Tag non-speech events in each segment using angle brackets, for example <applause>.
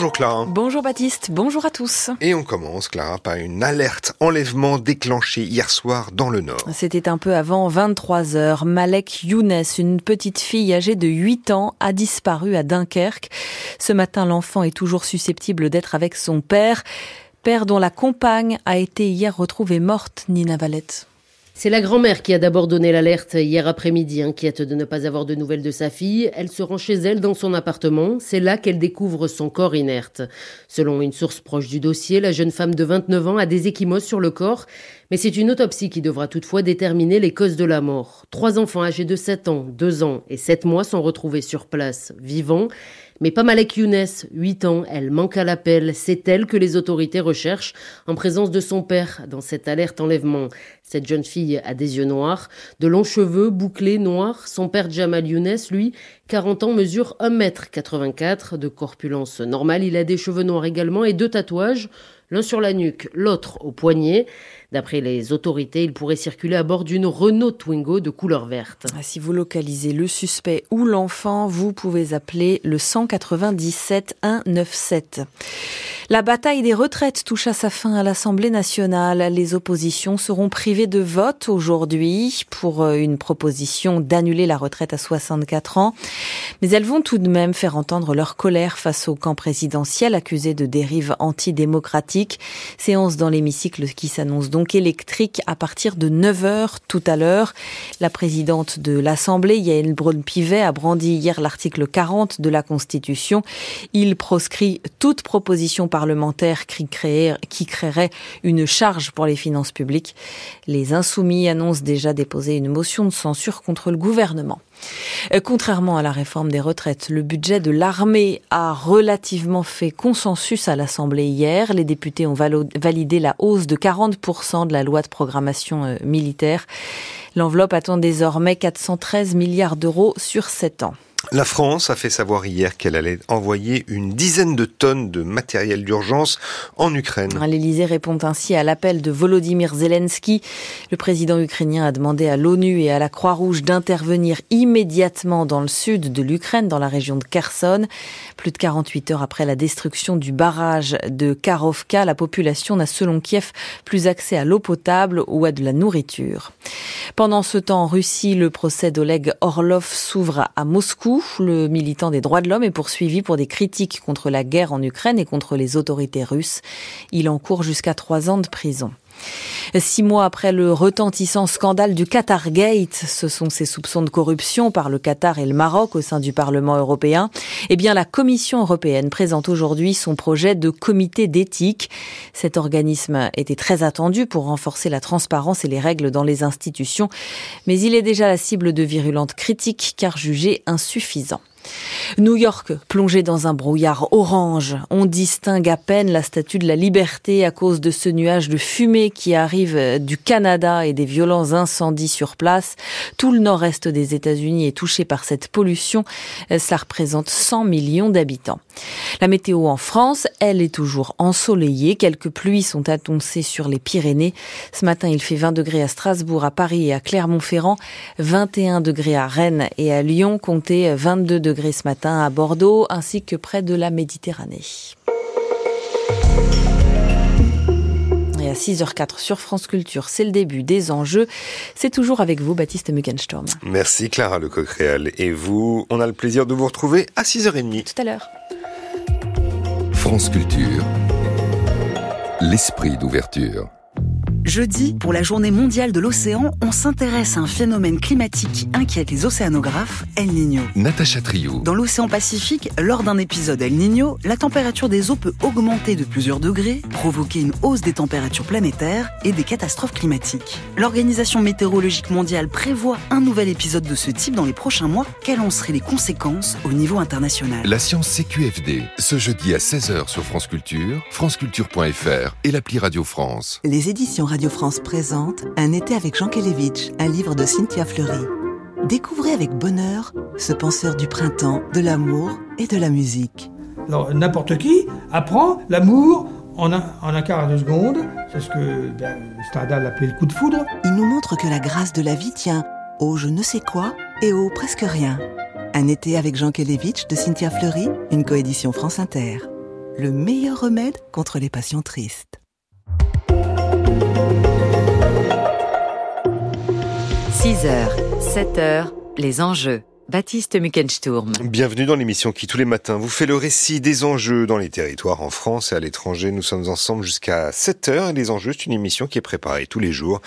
Bonjour Clara. Bonjour Baptiste, bonjour à tous. Et on commence Clara par une alerte enlèvement déclenchée hier soir dans le Nord. C'était un peu avant 23 heures. Malek Younes, une petite fille âgée de 8 ans, a disparu à Dunkerque. Ce matin, l'enfant est toujours susceptible d'être avec son père. Père dont la compagne a été hier retrouvée morte, Nina Valette. C'est la grand-mère qui a d'abord donné l'alerte hier après-midi, inquiète de ne pas avoir de nouvelles de sa fille. Elle se rend chez elle dans son appartement. C'est là qu'elle découvre son corps inerte. Selon une source proche du dossier, la jeune femme de 29 ans a des échymoses sur le corps, mais c'est une autopsie qui devra toutefois déterminer les causes de la mort. Trois enfants âgés de 7 ans, 2 ans et 7 mois sont retrouvés sur place, vivants. Mais pas Malek Younes, 8 ans, elle manque à l'appel. C'est elle que les autorités recherchent en présence de son père dans cette alerte enlèvement. Cette jeune fille a des yeux noirs, de longs cheveux bouclés noirs. Son père Jamal Younes, lui, 40 ans, mesure 1m84 de corpulence normale. Il a des cheveux noirs également et deux tatouages, l'un sur la nuque, l'autre au poignet. D'après les autorités, il pourrait circuler à bord d'une Renault Twingo de couleur verte. Ah, si vous localisez le suspect ou l'enfant, vous pouvez appeler le 197 197. La bataille des retraites touche à sa fin à l'Assemblée nationale. Les oppositions seront privées de vote aujourd'hui pour euh, une proposition d'annuler la retraite à 64 ans. Mais elles vont tout de même faire entendre leur colère face au camp présidentiel accusé de dérive antidémocratique. Séance dans l'hémicycle qui s'annonce donc électrique à partir de 9 heures tout à l'heure. La présidente de l'Assemblée, Yael Braun-Pivet, a brandi hier l'article 40 de la Constitution. Il proscrit toute proposition par parlementaire qui créerait une charge pour les finances publiques. Les insoumis annoncent déjà déposer une motion de censure contre le gouvernement. Euh, contrairement à la réforme des retraites, le budget de l'armée a relativement fait consensus à l'Assemblée hier. Les députés ont validé la hausse de 40% de la loi de programmation euh, militaire. L'enveloppe attend désormais 413 milliards d'euros sur 7 ans. La France a fait savoir hier qu'elle allait envoyer une dizaine de tonnes de matériel d'urgence en Ukraine. L'Élysée répond ainsi à l'appel de Volodymyr Zelensky. Le président ukrainien a demandé à l'ONU et à la Croix-Rouge d'intervenir immédiatement dans le sud de l'Ukraine, dans la région de Kherson. Plus de 48 heures après la destruction du barrage de Karovka, la population n'a selon Kiev plus accès à l'eau potable ou à de la nourriture. Pendant ce temps, en Russie, le procès d'Oleg Orlov s'ouvre à Moscou. Le militant des droits de l'homme est poursuivi pour des critiques contre la guerre en Ukraine et contre les autorités russes. Il encourt jusqu'à trois ans de prison. Six mois après le retentissant scandale du Qatar Gate, ce sont ces soupçons de corruption par le Qatar et le Maroc au sein du Parlement européen. Eh bien, la Commission européenne présente aujourd'hui son projet de comité d'éthique. Cet organisme était très attendu pour renforcer la transparence et les règles dans les institutions, mais il est déjà la cible de virulentes critiques car jugé insuffisant. New York, plongé dans un brouillard orange, on distingue à peine la statue de la liberté à cause de ce nuage de fumée qui arrive du Canada et des violents incendies sur place. Tout le nord-est des États-Unis est touché par cette pollution. Ça représente 100 millions d'habitants. La météo en France, elle est toujours ensoleillée. Quelques pluies sont annoncées sur les Pyrénées. Ce matin, il fait 20 degrés à Strasbourg, à Paris et à Clermont-Ferrand, 21 degrés à Rennes et à Lyon, comptez 22 degrés ce matin à Bordeaux, ainsi que près de la Méditerranée. Et à 6h04 sur France Culture, c'est le début des enjeux. C'est toujours avec vous, Baptiste Muggenstorm. Merci Clara Lecoq-Réal. Et vous, on a le plaisir de vous retrouver à 6h30. Tout à l'heure. France Culture, l'esprit d'ouverture. Jeudi, pour la journée mondiale de l'océan, on s'intéresse à un phénomène climatique qui inquiète les océanographes, El Niño. Natacha Trio. Dans l'océan Pacifique, lors d'un épisode El Niño, la température des eaux peut augmenter de plusieurs degrés, provoquer une hausse des températures planétaires et des catastrophes climatiques. L'Organisation météorologique mondiale prévoit un nouvel épisode de ce type dans les prochains mois. Quelles en seraient les conséquences au niveau international? La science CQFD, ce jeudi à 16h sur France Culture, franceculture.fr et l'appli Radio France. Les éditions Radio France présente Un été avec Jean Kelevitch, un livre de Cynthia Fleury. Découvrez avec bonheur ce penseur du printemps, de l'amour et de la musique. Alors, n'importe qui apprend l'amour en un, en un quart de seconde. C'est ce que ben, Stendhal appelait le coup de foudre. Il nous montre que la grâce de la vie tient au je ne sais quoi et au presque rien. Un été avec Jean Kelevitch de Cynthia Fleury, une coédition France Inter. le meilleur remède contre les passions tristes. 6h, 7h, les enjeux. Baptiste Muckensturm. Bienvenue dans l'émission qui tous les matins vous fait le récit des enjeux dans les territoires en France et à l'étranger. Nous sommes ensemble jusqu'à 7 heures et les enjeux, c'est une émission qui est préparée tous les jours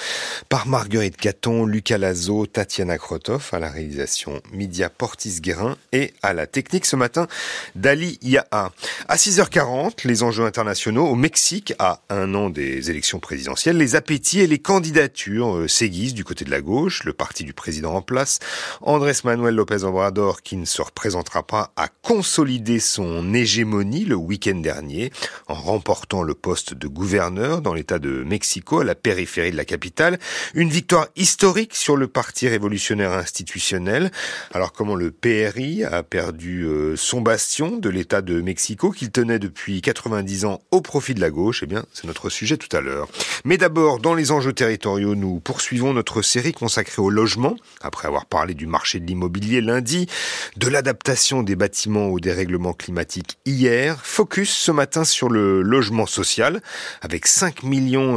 par Marguerite Caton, Lucas Lazo, Tatiana Krotov à la réalisation Media Portis-Guérin et à la technique ce matin Dali Yaha. À 6h40, les enjeux internationaux au Mexique à un an des élections présidentielles, les appétits et les candidatures euh, s'aiguisent du côté de la gauche, le parti du président en place, Andrés Manuel López Obrador, qui ne se représentera pas, a consolidé son hégémonie le week-end dernier en remportant le poste de gouverneur dans l'État de Mexico, à la périphérie de la capitale. Une victoire historique sur le Parti révolutionnaire institutionnel. Alors comment le PRI a perdu euh, son bastion de l'État de Mexico qu'il tenait depuis 90 ans au profit de la gauche? Eh bien, c'est notre sujet tout à l'heure. Mais d'abord, dans les enjeux territoriaux, nous poursuivons notre série consacrée au logement. Après avoir parlé du marché de l'immobilier lundi, de l'adaptation des bâtiments au dérèglement climatique hier. Focus ce matin sur le logement social. Avec 5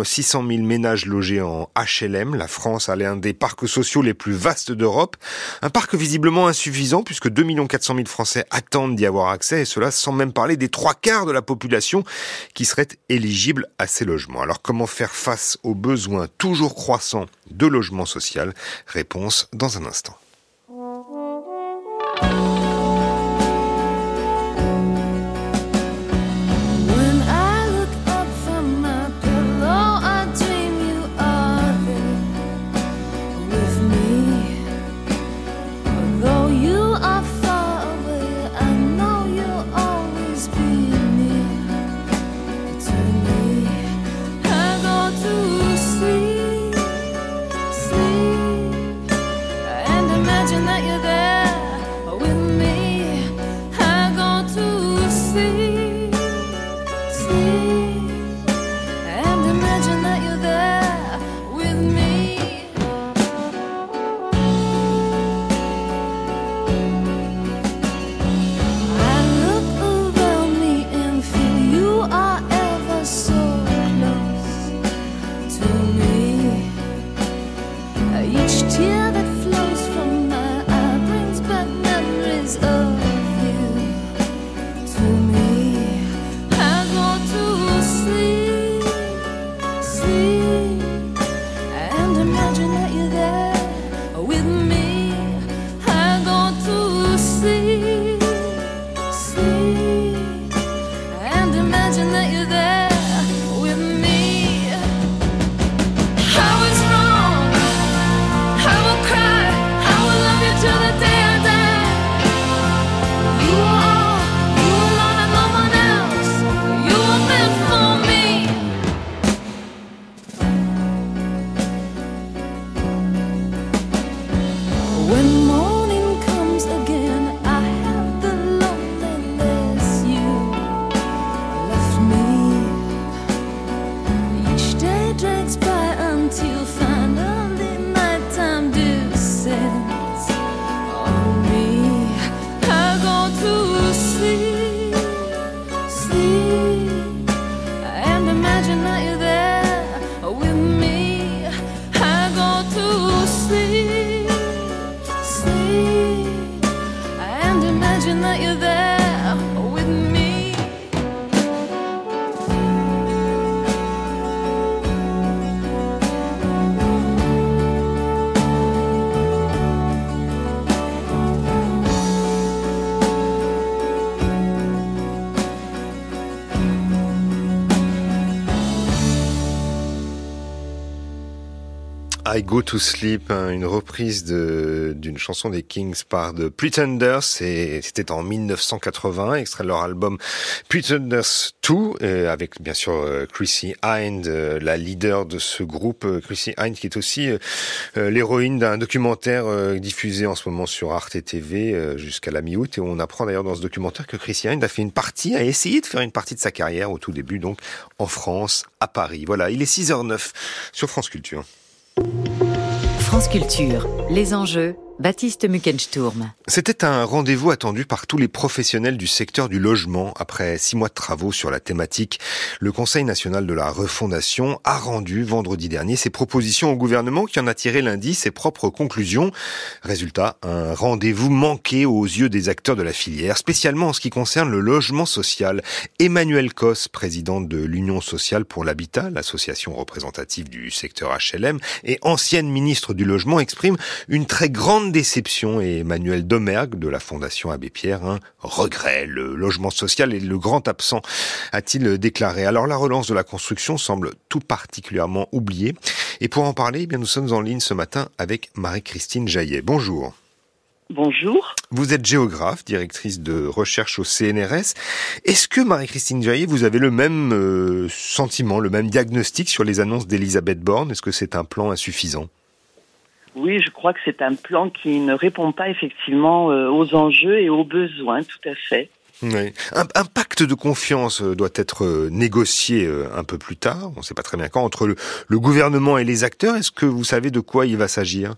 600 000 ménages logés en HLM, la France a l'un des parcs sociaux les plus vastes d'Europe. Un parc visiblement insuffisant puisque 2 400 000 Français attendent d'y avoir accès et cela sans même parler des trois quarts de la population qui serait éligible à ces logements. Alors comment faire face aux besoins toujours croissants de logement social? Réponse dans un instant. I Go to Sleep, hein, une reprise d'une chanson des Kings par The Pretenders. C'était en 1980, extrait de leur album Pretenders 2, avec bien sûr euh, Chrissy Hind, euh, la leader de ce groupe. Euh, Chrissy Hind qui est aussi l'héroïne d'un documentaire diffusé en ce moment sur Arte TV jusqu'à la mi-août. Et on apprend d'ailleurs dans ce documentaire que Chrissy Hind a fait une partie, a essayé de faire une partie de sa carrière au tout début, donc en France, à Paris. Voilà, il est 6h09 sur France Culture. France Culture, les enjeux, Baptiste Muckensturm. C'était un rendez-vous attendu par tous les professionnels du secteur du logement. Après six mois de travaux sur la thématique, le Conseil national de la refondation a rendu vendredi dernier ses propositions au gouvernement qui en a tiré lundi ses propres conclusions. Résultat, un rendez-vous manqué aux yeux des acteurs de la filière, spécialement en ce qui concerne le logement social. Emmanuel Cos, président de l'Union sociale pour l'habitat, l'association représentative du secteur HLM, et ancienne ministre du logement, exprime une très grande déception et Emmanuel Domergue de la Fondation Abbé Pierre, un regret. Le logement social est le grand absent, a-t-il déclaré. Alors la relance de la construction semble tout particulièrement oubliée. Et pour en parler, eh bien, nous sommes en ligne ce matin avec Marie-Christine Jaillet. Bonjour. Bonjour. Vous êtes géographe, directrice de recherche au CNRS. Est-ce que Marie-Christine Jaillet, vous avez le même euh, sentiment, le même diagnostic sur les annonces d'Elisabeth Borne? Est-ce que c'est un plan insuffisant? Oui, je crois que c'est un plan qui ne répond pas effectivement euh, aux enjeux et aux besoins, tout à fait. Oui. Un, pacte de confiance euh, doit être euh, négocié un peu plus tard, on ne sait pas très bien quand, entre le, gouvernement et les acteurs. Est-ce que vous savez de quoi il va s'agir?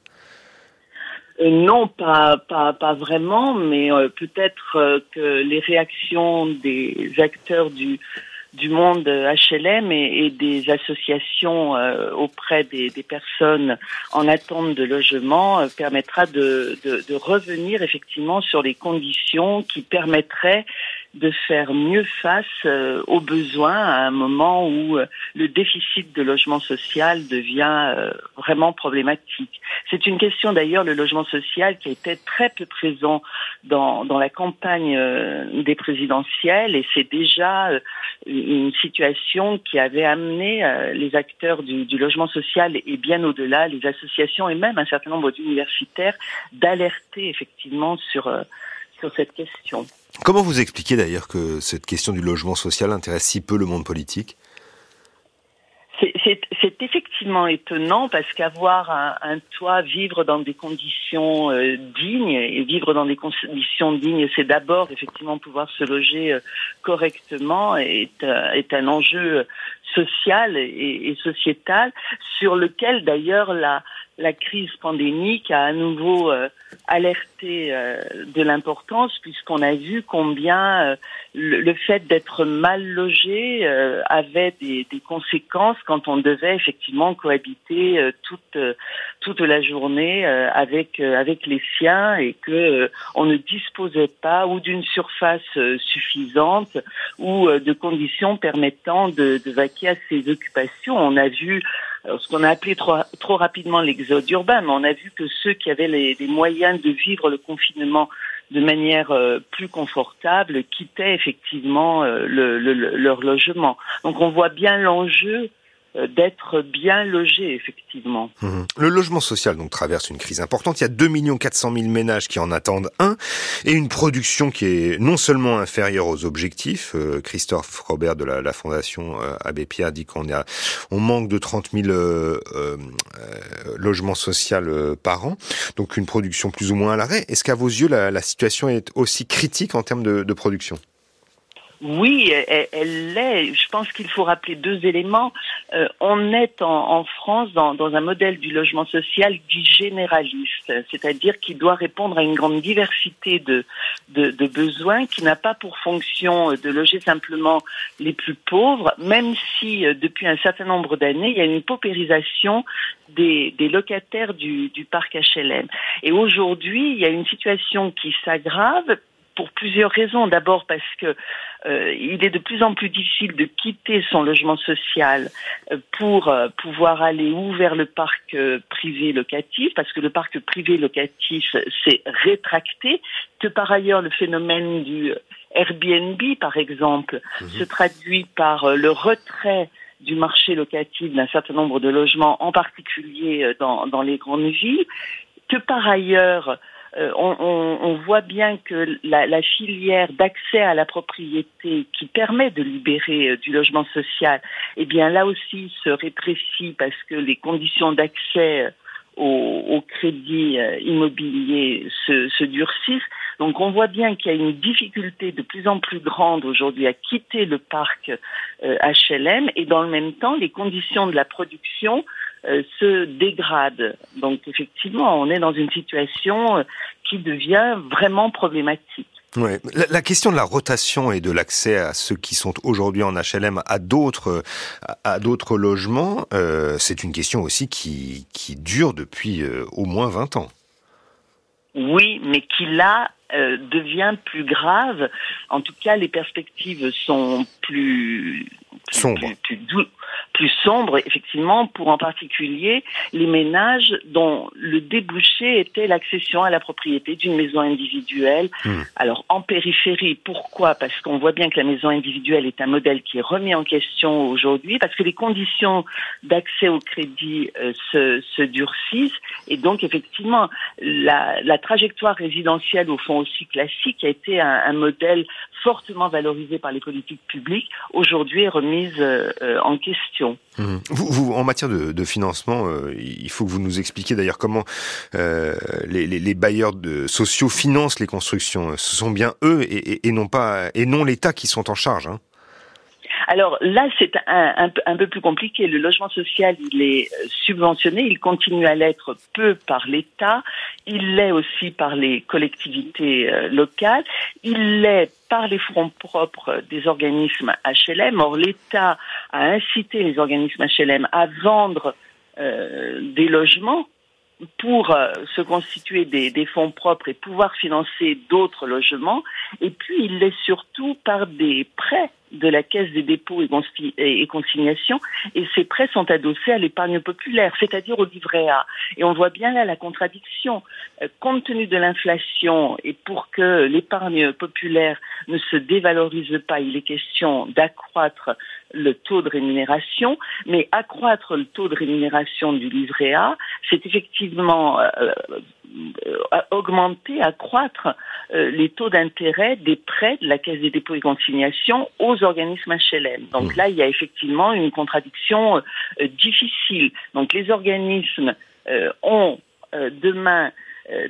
Non, pas, pas, pas vraiment, mais peut-être que les réactions des acteurs du, du monde HLM et, des associations euh, auprès des, personnes en attente de logement euh, permettra de, revenir effectivement sur les conditions qui permettraient de faire mieux face euh, aux besoins à un moment où le déficit de logement social devient vraiment problématique. C'est une question d'ailleurs, le logement social, qui était très peu présent dans, dans la campagne des présidentielles et c'est déjà une situation qui avait amené euh, les acteurs du, logement social et bien au-delà, les associations et même un certain nombre d'universitaires, d'alerter effectivement sur, euh, sur cette question. Comment vous expliquez d'ailleurs que cette question du logement social intéresse si peu le monde politique? C'est effectivement étonnant parce qu'avoir un, toit, vivre dans des conditions euh, dignes et vivre dans des conditions dignes, c'est d'abord effectivement pouvoir se loger euh, correctement est, euh, est un enjeu social et, et, sociétal sur lequel d'ailleurs la, crise pandémique a à nouveau euh, alerté euh, de l'importance puisqu'on a vu combien euh, le, fait d'être mal logé avait des, conséquences quand on devait effectivement cohabiter toute toute la journée avec avec les siens et que on ne disposait pas ou d'une surface suffisante ou de conditions permettant de, de ses occupations. On a vu ce qu'on a appelé trop, rapidement l'exode urbain, mais on a vu que ceux qui avaient les, moyens de vivre le confinement de manière euh, plus confortable quittaient effectivement euh, leur logement. Donc on voit bien l'enjeu euh, d'être bien logé, effectivement. Mmh. Le logement social donc traverse une crise importante. Il y a 2 400 000 ménages qui en attendent un et une production qui est non seulement inférieure aux objectifs. Euh, Christophe Robert de la, Fondation euh, Abbé Pierre dit qu'on a, on manque de 30 000 logements sociaux par an, donc une production plus ou moins à l'arrêt. Est-ce qu'à vos yeux la, situation est aussi critique en termes de production? Oui, elle l'est. Je pense qu'il faut rappeler deux éléments. Euh, on est en, France dans, un modèle du logement social dit généraliste, c'est-à-dire qui doit répondre à une grande diversité de, de, besoins, qui n'a pas pour fonction de loger simplement les plus pauvres, même si euh, depuis un certain nombre d'années, il y a une paupérisation des, des locataires du, du parc HLM. Et aujourd'hui, il y a une situation qui s'aggrave pour plusieurs raisons. D'abord parce que euh, il est de plus en plus difficile de quitter son logement social euh, pour euh, pouvoir aller ou vers le parc privé locatif, parce que le parc privé locatif s'est rétracté, que par ailleurs le phénomène du Airbnb, par exemple, mhm. se traduit par le retrait du marché locatif d'un certain nombre de logements, en particulier dans, dans les grandes villes, que par ailleurs euh, on, voit bien que la, filière d'accès à la propriété qui permet de libérer euh, du logement social, eh bien là aussi se rétrécit parce que les conditions d'accès euh, au, crédit immobilier se, durcissent. Donc on voit bien qu'il y a une difficulté de plus en plus grande aujourd'hui à quitter le parc HLM et dans le même temps les conditions de la production se dégrade. Donc effectivement, on est dans une situation qui devient vraiment problématique. Ouais. La, question de la rotation et de l'accès à ceux qui sont aujourd'hui en HLM à d'autres à d'autres logements, euh, c'est une question aussi qui, qui dure depuis euh, au moins 20 ans. Oui, mais qui là euh, devient plus grave. En tout cas, les perspectives sont plus, sombres, plus, plus sombre, effectivement, pour en particulier les ménages dont le débouché était l'accession à la propriété d'une maison individuelle. Hmm. Alors, en périphérie, pourquoi? Parce qu'on voit bien que la maison individuelle est un modèle qui est remis en question aujourd'hui, parce que les conditions d'accès au crédit euh, se, se, durcissent, et donc, effectivement, la, la, trajectoire résidentielle, au fond aussi classique, a été un, un modèle fortement valorisé par les politiques publiques, aujourd'hui est remise euh, en question. Mmh. Vous, en matière de, financement, euh, il faut que vous nous expliquiez d'ailleurs comment euh, les, bailleurs sociaux financent les constructions. Ce sont bien eux et, non pas et non l'État qui sont en charge. Hein. Alors là, c'est un, peu plus compliqué. Le logement social, il est euh, subventionné, il continue à l'être peu par l'État, il l'est aussi par les collectivités locales, il l'est par les fonds propres des organismes HLM. Or, l'État a incité les organismes HLM à vendre euh, des logements pour euh, se constituer des, des, fonds propres et pouvoir financer d'autres logements. Et puis, il l'est surtout par des prêts de la Caisse des dépôts et consignations, et ces prêts sont adossés à l'épargne populaire, c'est-à-dire au livret A. Et on voit bien là la contradiction. Euh, compte tenu de l'inflation et pour que l'épargne populaire ne se dévalorise pas, il est question d'accroître le taux de rémunération, mais accroître le taux de rémunération du livret A, c'est effectivement euh, euh, augmenter, accroître euh, les taux d'intérêt des prêts de la Caisse des dépôts et consignations aux organismes HLM. Donc mmh. là, il y a effectivement une contradiction difficile. Donc les organismes ont demain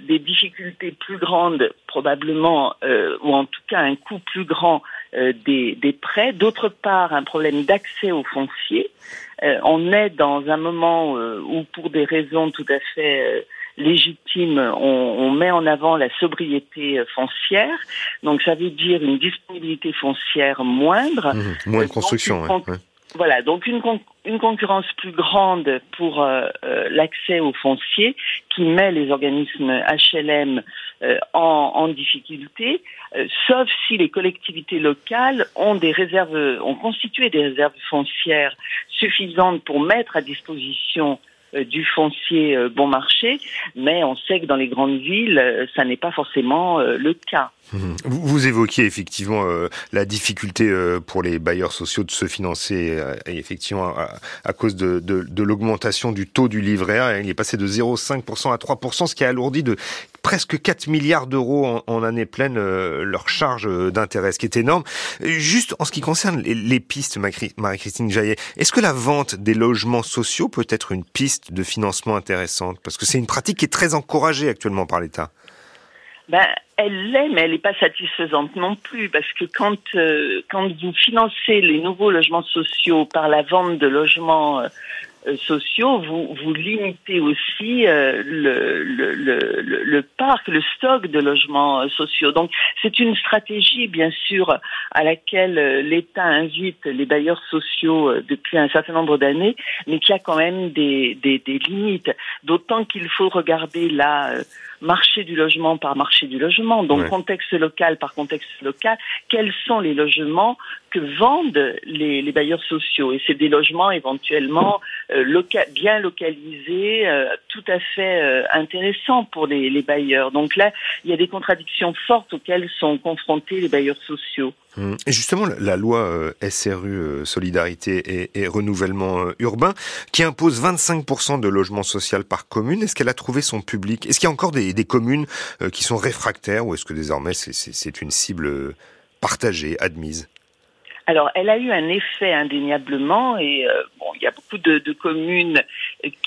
des difficultés plus grandes, probablement, ou en tout cas un coût plus grand euh, des, des, prêts, d'autre part un problème d'accès au foncier. Euh, on est dans un moment euh, où, pour des raisons tout à fait légitimes, on, on, met en avant la sobriété foncière. Donc ça veut dire une disponibilité foncière moindre. Mmh, moins de construction. Voilà, donc une, une concurrence plus grande pour euh, euh, l'accès aux fonciers qui met les organismes HLM euh, en, en, difficulté, sauf si les collectivités locales ont des réserves, ont constitué des réserves foncières suffisantes pour mettre à disposition du foncier euh, bon marché, mais on sait que dans les grandes villes, euh, ça n'est pas forcément le cas. Mmh. Vous évoquiez effectivement la difficulté pour les bailleurs sociaux de se financer, et effectivement à, cause de l'augmentation du taux du livret A, il est passé de 0,5% à 3%, ce qui a alourdi de presque 4 milliards d'euros en, année pleine leur charge d'intérêt, ce qui est énorme. Juste en ce qui concerne les, les pistes, Marie-Christine Jaillet, est-ce que la vente des logements sociaux peut être une piste de financement intéressante? Parce que c'est une pratique qui est très encouragée actuellement par l'État. Ben, elle l'est, mais elle n'est pas satisfaisante non plus, parce que quand, euh, quand vous financez les nouveaux logements sociaux par la vente de logements euh, euh, sociaux, vous, vous limitez aussi euh, le, le, le, le, parc, le stock de logements euh, sociaux. Donc c'est une stratégie, bien sûr, à laquelle l'État invite les bailleurs sociaux depuis un certain nombre d'années, mais qui a quand même des, des, des limites. D'autant qu'il faut regarder la marché du logement par marché du logement, donc contexte local par contexte local, quels sont les logements que vendent les, bailleurs sociaux. Et c'est des logements éventuellement euh, bien localisés, euh, tout à fait euh, intéressants pour les, bailleurs. Donc là, il y a des contradictions fortes auxquelles sont confrontés les bailleurs sociaux. Hum. Et justement, la loi euh, SRU Solidarité et, Renouvellement Urbain, qui impose 25% de logement social par commune, est-ce qu'elle a trouvé son public? Est-ce qu'il y a encore des communes qui sont réfractaires ou est-ce que désormais c'est une cible partagée, admise? Alors, elle a eu un effet indéniablement, et euh, bon, il y a beaucoup de, communes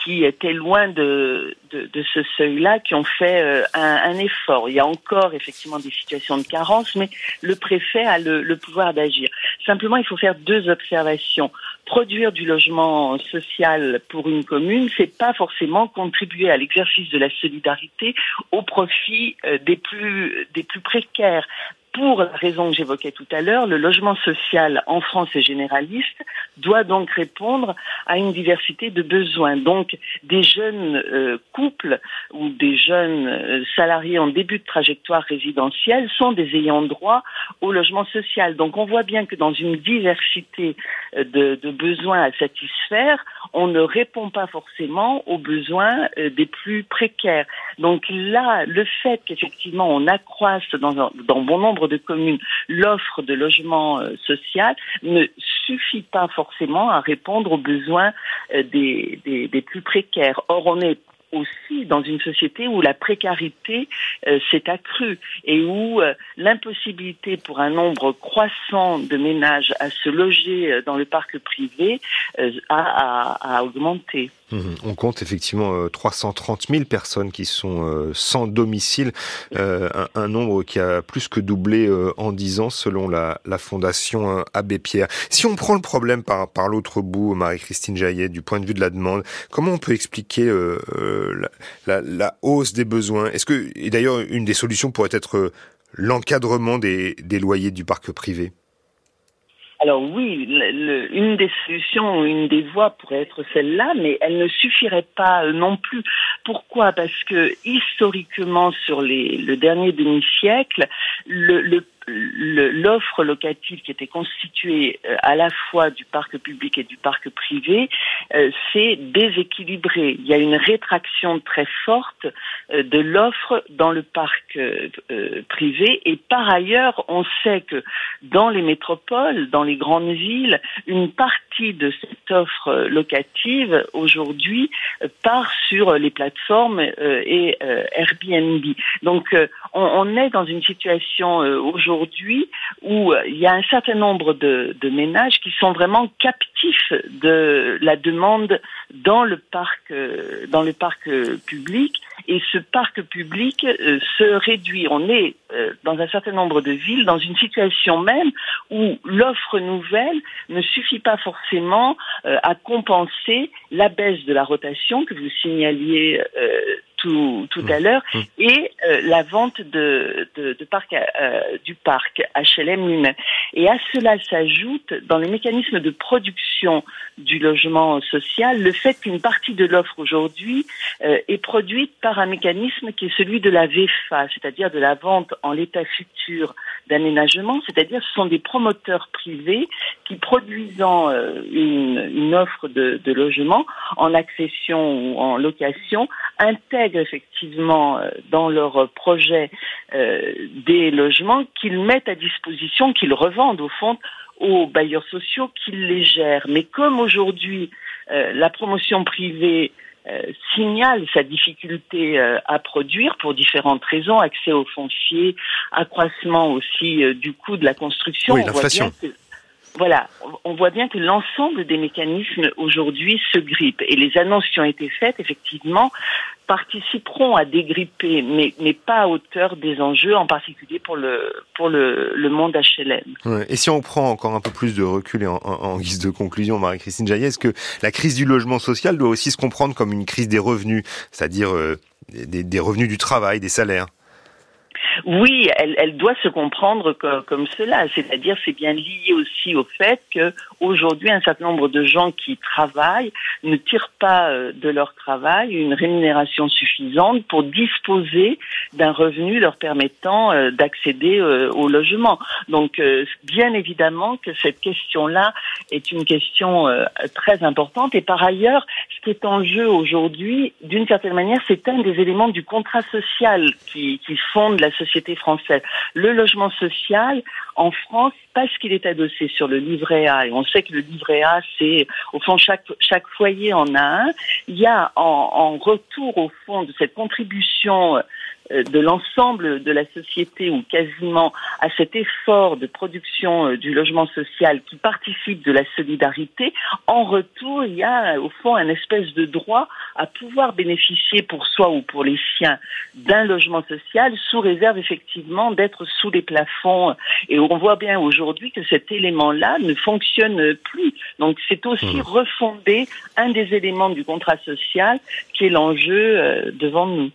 qui étaient loin de, de, ce seuil-là, qui ont fait euh, un, effort. Il y a encore effectivement des situations de carence, mais le préfet a le, le pouvoir d'agir. Simplement, il faut faire deux observations. Produire du logement social pour une commune, c'est pas forcément contribuer à l'exercice de la solidarité au profit euh, des plus des plus précaires pour la raison que j'évoquais tout à l'heure, le logement social en France est généraliste, doit donc répondre à une diversité de besoins. Donc des jeunes euh, couples ou des jeunes euh, salariés en début de trajectoire résidentielle sont des ayants droit au logement social. Donc on voit bien que dans une diversité euh, de, besoins à satisfaire, on ne répond pas forcément aux besoins des plus précaires. Donc là, le fait qu'effectivement on accroisse dans bon nombre de communes l'offre de logement euh, social ne suffit pas forcément à répondre aux besoins euh, des, plus précaires. Or, on est aussi dans une société où la précarité euh, s'est accrue et où euh, l'impossibilité pour un nombre croissant de ménages à se loger euh, dans le parc privé a, augmenté. Mmh. On compte effectivement 330 000 personnes qui sont sans domicile, un, nombre qui a plus que doublé en 10 ans selon la, Fondation Abbé Pierre. Si on prend le problème par, par l'autre bout, Marie-Christine Jaillet, du point de vue de la demande, comment on peut expliquer la, hausse des besoins. Est-ce que, et d'ailleurs, une des solutions pourrait être euh, l'encadrement des, des loyers du parc privé? Alors oui, une des solutions, une des voies pourrait être celle-là, mais elle ne suffirait pas euh, non plus. Pourquoi? Parce que historiquement, sur les, le dernier demi-siècle, le, le l'offre locative qui était constituée euh, à la fois du parc public et du parc privé euh, s'est déséquilibrée. Il y a une rétraction très forte euh, de l'offre dans le parc privé et par ailleurs, on sait que dans les métropoles, dans les grandes villes, une partie de cette offre locative aujourd'hui part sur les plateformes et Airbnb. Donc on, on, est dans une situation aujourd'hui aujourd'hui où euh, il y a un certain nombre de, ménages qui sont vraiment captifs de la demande dans le parc, euh, dans le parc euh, public. Et ce parc public se réduit. On est dans un certain nombre de villes dans une situation même où l'offre nouvelle ne suffit pas forcément à compenser la baisse de la rotation que vous signaliez tout, tout à l'heure, mmh. et euh, la vente de, de, de parc, euh, du parc HLM lui-même. Et à cela s'ajoute, dans les mécanismes de production du logement social, le fait qu'une partie de l'offre aujourd'hui euh, est produite par un mécanisme qui est celui de la VFA, c'est-à-dire de la vente en l'état futur d'aménagement, c'est-à-dire ce sont des promoteurs privés qui produisant une, une, offre de, de logement en accession ou en location intègrent effectivement euh, dans leur projet euh, des logements qu'ils mettent à disposition, qu'ils revendent au fond aux bailleurs sociaux qu'ils les gèrent. Mais comme aujourd'hui euh, la promotion privée euh, signale sa difficulté euh, à produire pour différentes raisons, accès aux fonciers, accroissement aussi euh, du coût de la construction. Oui, l'inflation. Voilà, on voit bien que l'ensemble des mécanismes aujourd'hui se grippent et les annonces qui ont été faites, effectivement, participeront à dégripper, mais, pas à hauteur des enjeux, en particulier pour le, pour le, le monde HLM. Ouais. Et si on prend encore un peu plus de recul et en guise de conclusion, Marie-Christine Jaillet, est-ce que la crise du logement social doit aussi se comprendre comme une crise des revenus, c'est-à-dire euh, des, des revenus du travail, des salaires? Oui, elle, elle, doit se comprendre comme, cela. C'est-à-dire, c'est bien lié aussi au fait que aujourd'hui, un certain nombre de gens qui travaillent ne tirent pas euh, de leur travail une rémunération suffisante pour disposer d'un revenu leur permettant euh, d'accéder euh, au logement. Donc, bien évidemment que cette question-là est une question très importante. Et par ailleurs, ce qui est en jeu aujourd'hui, d'une certaine manière, c'est un des éléments du contrat social qui, qui fonde la société française. Le logement social, en France, parce qu'il est adossé sur le livret A, et on sait que le livret A, c'est, au fond, chaque, chaque foyer en a un, il y a en, retour, au fond, de cette contribution de l'ensemble de la société ou quasiment à cet effort de production euh, du logement social qui participe de la solidarité, en retour, il y a au fond un espèce de droit à pouvoir bénéficier pour soi ou pour les siens d'un logement social sous réserve effectivement d'être sous les plafonds. Et on voit bien aujourd'hui que cet élément-là ne fonctionne plus. Donc c'est aussi mmh. refonder un des éléments du contrat social qui est l'enjeu euh, devant nous.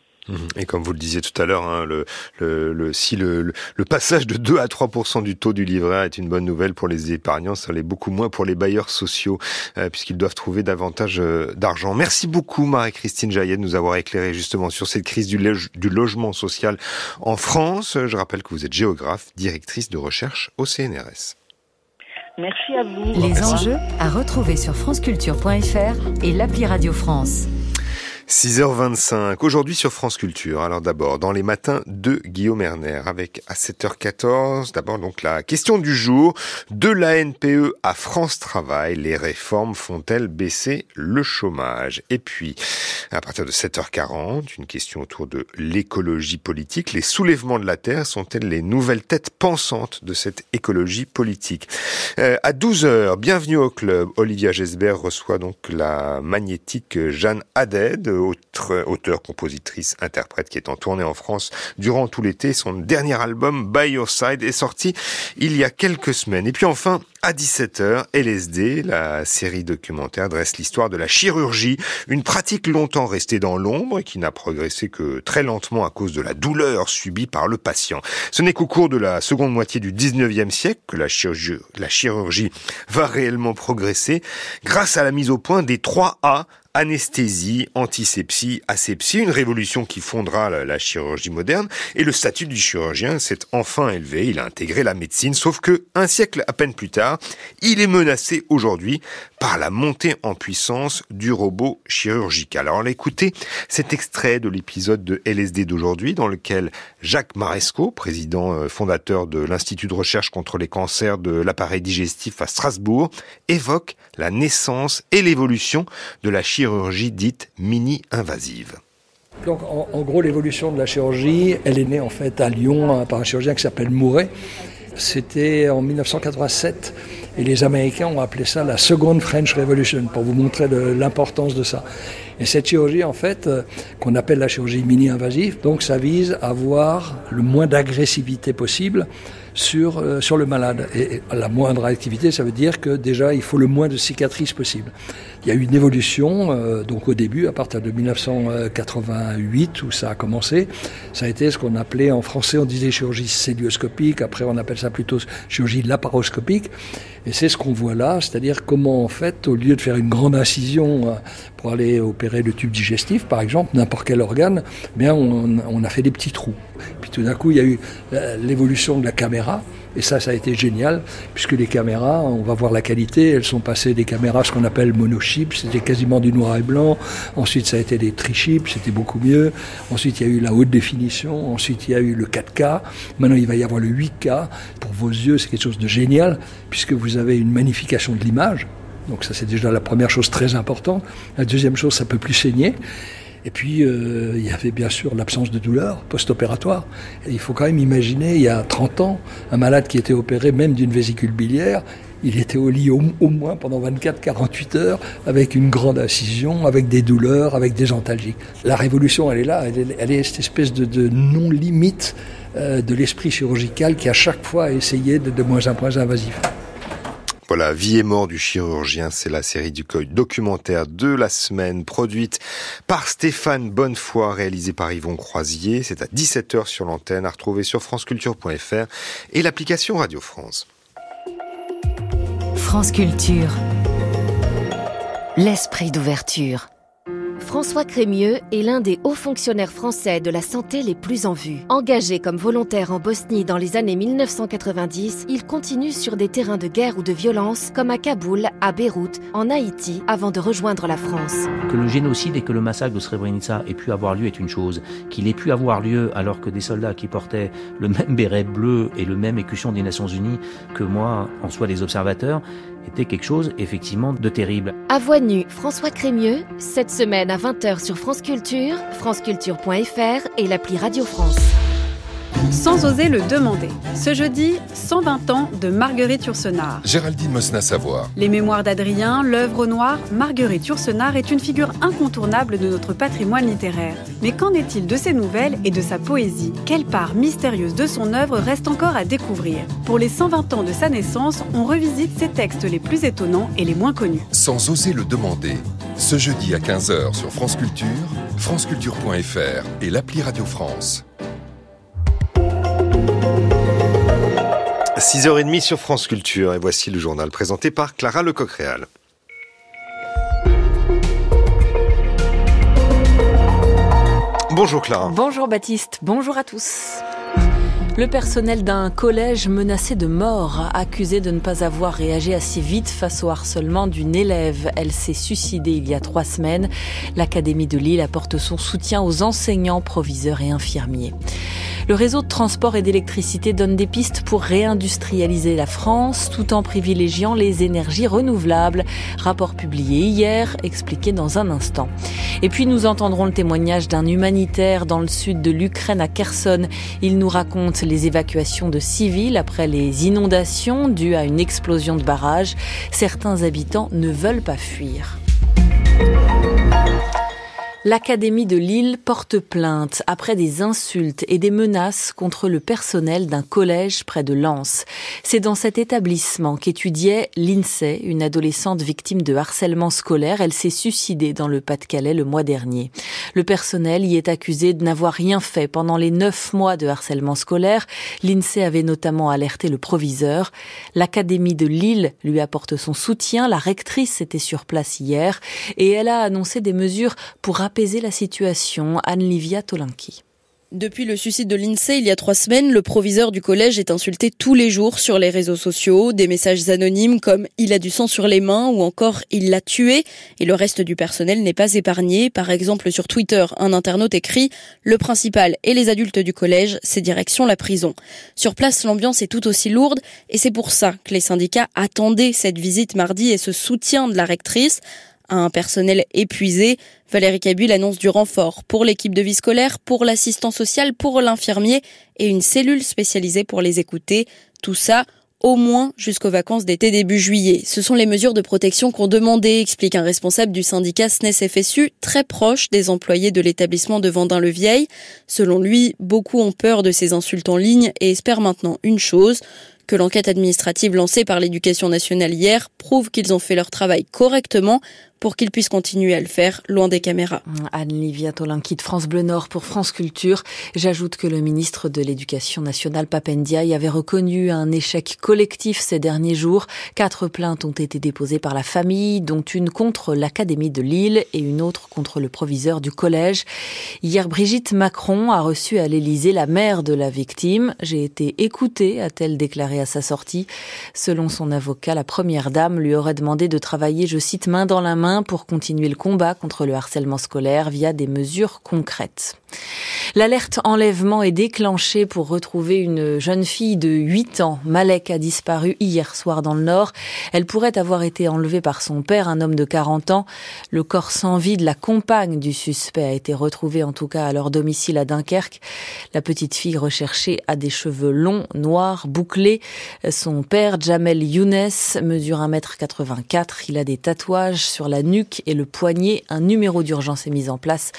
Et comme vous le disiez tout à l'heure, hein, le, le, si le, le, passage de 2 à 3% du taux du livret A est une bonne nouvelle pour les épargnants, ça l'est beaucoup moins pour les bailleurs sociaux, euh, puisqu'ils doivent trouver davantage euh, d'argent. Merci beaucoup Marie-Christine Jaillet de nous avoir éclairé justement sur cette crise du, du logement social en France. Je rappelle que vous êtes géographe, directrice de recherche au CNRS. Merci à vous. Les enjeux à retrouver sur franceculture.fr et l'appli Radio France. 6h25, aujourd'hui sur France Culture. Alors d'abord, dans les matins de Guillaume Erner, avec à 7h14, d'abord donc la question du jour, de la NPE à France Travail, les réformes font-elles baisser le chômage? Et puis, à partir de 7h40, une question autour de l'écologie politique, les soulèvements de la Terre sont-elles les nouvelles têtes pensantes de cette écologie politique? Euh, À 12h, bienvenue au club, Olivia Gesbert reçoit donc la magnétique Jeanne Haddad, autre, auteur, compositrice, interprète qui est en tournée en France durant tout l'été. Son dernier album, By Your Side, est sorti il y a quelques semaines. Et puis enfin, à 17h, LSD, la série documentaire dresse l'histoire de la chirurgie, une pratique longtemps restée dans l'ombre et qui n'a progressé que très lentement à cause de la douleur subie par le patient. Ce n'est qu'au cours de la seconde moitié du 19e siècle que la chirurgie, va réellement progresser grâce à la mise au point des 3 A anesthésie, antisepsie, asepsie, une révolution qui fondera la, chirurgie moderne, et le statut du chirurgien s'est enfin élevé, il a intégré la médecine, sauf que, un siècle à peine plus tard, il est menacé aujourd'hui par la montée en puissance du robot chirurgical. Alors, on écouté cet extrait de l'épisode de LSD d'aujourd'hui, dans lequel Jacques Maresco, président euh, fondateur de l'Institut de recherche contre les cancers de l'appareil digestif à Strasbourg, évoque la naissance et l'évolution de la chirurgie chirurgie dite mini-invasive. Donc en, gros l'évolution de la chirurgie, elle est née en fait à Lyon hein, par un chirurgien qui s'appelle Mouret. C'était en 1987 et les Américains ont appelé ça la seconde French Revolution pour vous montrer l'importance de ça. Et cette chirurgie en fait euh, qu'on appelle la chirurgie mini-invasive, donc ça vise à avoir le moins d'agressivité possible sur, euh, sur le malade. Et, la moindre activité, ça veut dire que déjà, il faut le moins de cicatrices possible. Il y a eu une évolution, euh, donc au début, à partir de 1988, où ça a commencé, ça a été ce qu'on appelait en français, on disait chirurgie célioscopique, après on appelle ça plutôt chirurgie laparoscopique. Et c'est ce qu'on voit là, c'est-à-dire comment en fait, au lieu de faire une grande incision euh, pour aller opérer le tube digestif, par exemple, n'importe quel organe, eh bien on, on a fait des petits trous. Puis tout d'un coup, il y a eu l'évolution de la caméra. Et ça, ça a été génial, puisque les caméras, on va voir la qualité, elles sont passées des caméras, ce qu'on appelle monochip, c'était quasiment du noir et blanc. Ensuite, ça a été des trichips, c'était beaucoup mieux. Ensuite, il y a eu la haute définition. Ensuite, il y a eu le 4K. Maintenant, il va y avoir le 8K. Pour vos yeux, c'est quelque chose de génial, puisque vous avez une magnification de l'image. Donc ça, c'est déjà la première chose très importante. La deuxième chose, ça peut plus saigner. Et puis, euh, il y avait bien sûr l'absence de douleur post-opératoire. Il faut quand même imaginer, il y a 30 ans, un malade qui était opéré même d'une vésicule biliaire, il était au lit au, moins pendant 24-48 heures, avec une grande incision, avec des douleurs, avec des antalgiques. La révolution, elle est là, elle est, cette espèce de, non-limite euh, de l'esprit chirurgical qui à chaque fois a essayé de, de moins en moins invasif. Voilà, Vie et mort du chirurgien, c'est la série du documentaire de la semaine, produite par Stéphane Bonnefoy, réalisée par Yvon Croisier. C'est à 17h sur l'antenne, à retrouver sur franceculture.fr et l'application Radio France. France Culture. L'esprit d'ouverture. François Crémieux est l'un des hauts fonctionnaires français de la santé les plus en vue. Engagé comme volontaire en Bosnie dans les années 1990, il continue sur des terrains de guerre ou de violence comme à Kaboul, à Beyrouth, en Haïti, avant de rejoindre la France. Que le génocide et que le massacre de Srebrenica ait pu avoir lieu est une chose. Qu'il ait pu avoir lieu alors que des soldats qui portaient le même béret bleu et le même écusson des Nations Unies que moi en soient des observateurs était quelque chose effectivement de terrible. À voix nue, François Crémieux, cette semaine à 20h sur France Culture, franceculture.fr et l'appli Radio France. Sans oser le demander. Ce jeudi, 120 ans de Marguerite Yourcenar. Géraldine Mosna Savoir. Les mémoires d'Adrien, l'œuvre noire, Marguerite Yourcenar est une figure incontournable de notre patrimoine littéraire. Mais qu'en est-il de ses nouvelles et de sa poésie? Quelle part mystérieuse de son œuvre reste encore à découvrir? Pour les 120 ans de sa naissance, on revisite ses textes les plus étonnants et les moins connus. Sans oser le demander. Ce jeudi à 15h sur France Culture, franceculture.fr et l'appli Radio France. 6h30 sur France Culture et voici le journal présenté par Clara Lecoq-Réal. Bonjour Clara. Bonjour Baptiste, bonjour à tous. Le personnel d'un collège menacé de mort, accusé de ne pas avoir réagi assez vite face au harcèlement d'une élève. Elle s'est suicidée il y a trois semaines. L'Académie de Lille apporte son soutien aux enseignants, proviseurs et infirmiers. Le réseau de transport et d'électricité donne des pistes pour réindustrialiser la France tout en privilégiant les énergies renouvelables. Rapport publié hier, expliqué dans un instant. Et puis nous entendrons le témoignage d'un humanitaire dans le sud de l'Ukraine à Kherson. Il nous raconte les évacuations de civils après les inondations dues à une explosion de barrage. Certains habitants ne veulent pas fuir. L'Académie de Lille porte plainte après des insultes et des menaces contre le personnel d'un collège près de Lens. C'est dans cet établissement qu'étudiait l'INSEE, une adolescente victime de harcèlement scolaire. Elle s'est suicidée dans le Pas-de-Calais le mois dernier. Le personnel y est accusé de n'avoir rien fait pendant les neuf mois de harcèlement scolaire. L'INSEE avait notamment alerté le proviseur. L'Académie de Lille lui apporte son soutien. La rectrice était sur place hier et elle a annoncé des mesures pour apaiser la situation. Anne-Livia Tolinki. Depuis le suicide de l'INSEE il y a trois semaines, le proviseur du collège est insulté tous les jours sur les réseaux sociaux, des messages anonymes comme il a du sang sur les mains ou encore il l'a tué et le reste du personnel n'est pas épargné. Par exemple sur Twitter, un internaute écrit le principal et les adultes du collège, c'est direction la prison. Sur place, l'ambiance est tout aussi lourde et c'est pour ça que les syndicats attendaient cette visite mardi et ce soutien de la rectrice un personnel épuisé. Valérie Cabuil annonce du renfort pour l'équipe de vie scolaire, pour l'assistant social, pour l'infirmier et une cellule spécialisée pour les écouter. Tout ça au moins jusqu'aux vacances d'été début juillet. Ce sont les mesures de protection qu'on demandait, explique un responsable du syndicat SNES-FSU, très proche des employés de l'établissement de Vendin-le-Vieil. Selon lui, beaucoup ont peur de ces insultes en ligne et espèrent maintenant une chose, que l'enquête administrative lancée par l'éducation nationale hier prouve qu'ils ont fait leur travail correctement pour qu'ils puissent continuer à le faire loin des caméras. Anne-Livia Tolin quitte France Bleu Nord pour France Culture. J'ajoute que le ministre de l'Éducation nationale, Papendiaï, avait reconnu un échec collectif ces derniers jours. Quatre plaintes ont été déposées par la famille, dont une contre l'Académie de Lille et une autre contre le proviseur du collège. Hier, Brigitte Macron a reçu à l'Élysée la mère de la victime. J'ai été écoutée, a-t-elle déclaré à sa sortie. Selon son avocat, la première dame lui aurait demandé de travailler, je cite, main dans la main pour continuer le combat contre le harcèlement scolaire via des mesures concrètes. L'alerte enlèvement est déclenchée pour retrouver une jeune fille de 8 ans. Malek a disparu hier soir dans le Nord. Elle pourrait avoir été enlevée par son père, un homme de 40 ans. Le corps sans vie de la compagne du suspect a été retrouvé en tout cas à leur domicile à Dunkerque. La petite fille recherchée a des cheveux longs, noirs, bouclés. Son père, Jamel Younes, mesure 1m84. Il a des tatouages sur la nuque et le poignet. Un numéro d'urgence est mis en place,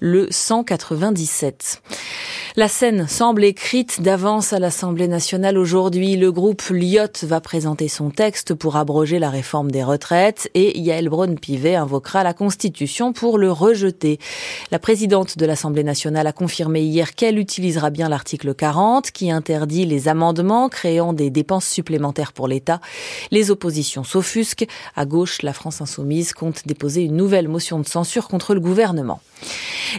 le 197. La scène semble écrite d'avance à l'Assemblée nationale aujourd'hui. Le groupe Lyot va présenter son texte pour abroger la réforme des retraites et Yael Braun-Pivet invoquera la Constitution pour le rejeter. La présidente de l'Assemblée nationale a confirmé hier qu'elle utilisera bien l'article 40 qui interdit les amendements créant des dépenses supplémentaires pour l'État. Les oppositions s'offusquent. À gauche, la France insoumise compte déposer une nouvelle motion de censure contre le gouvernement.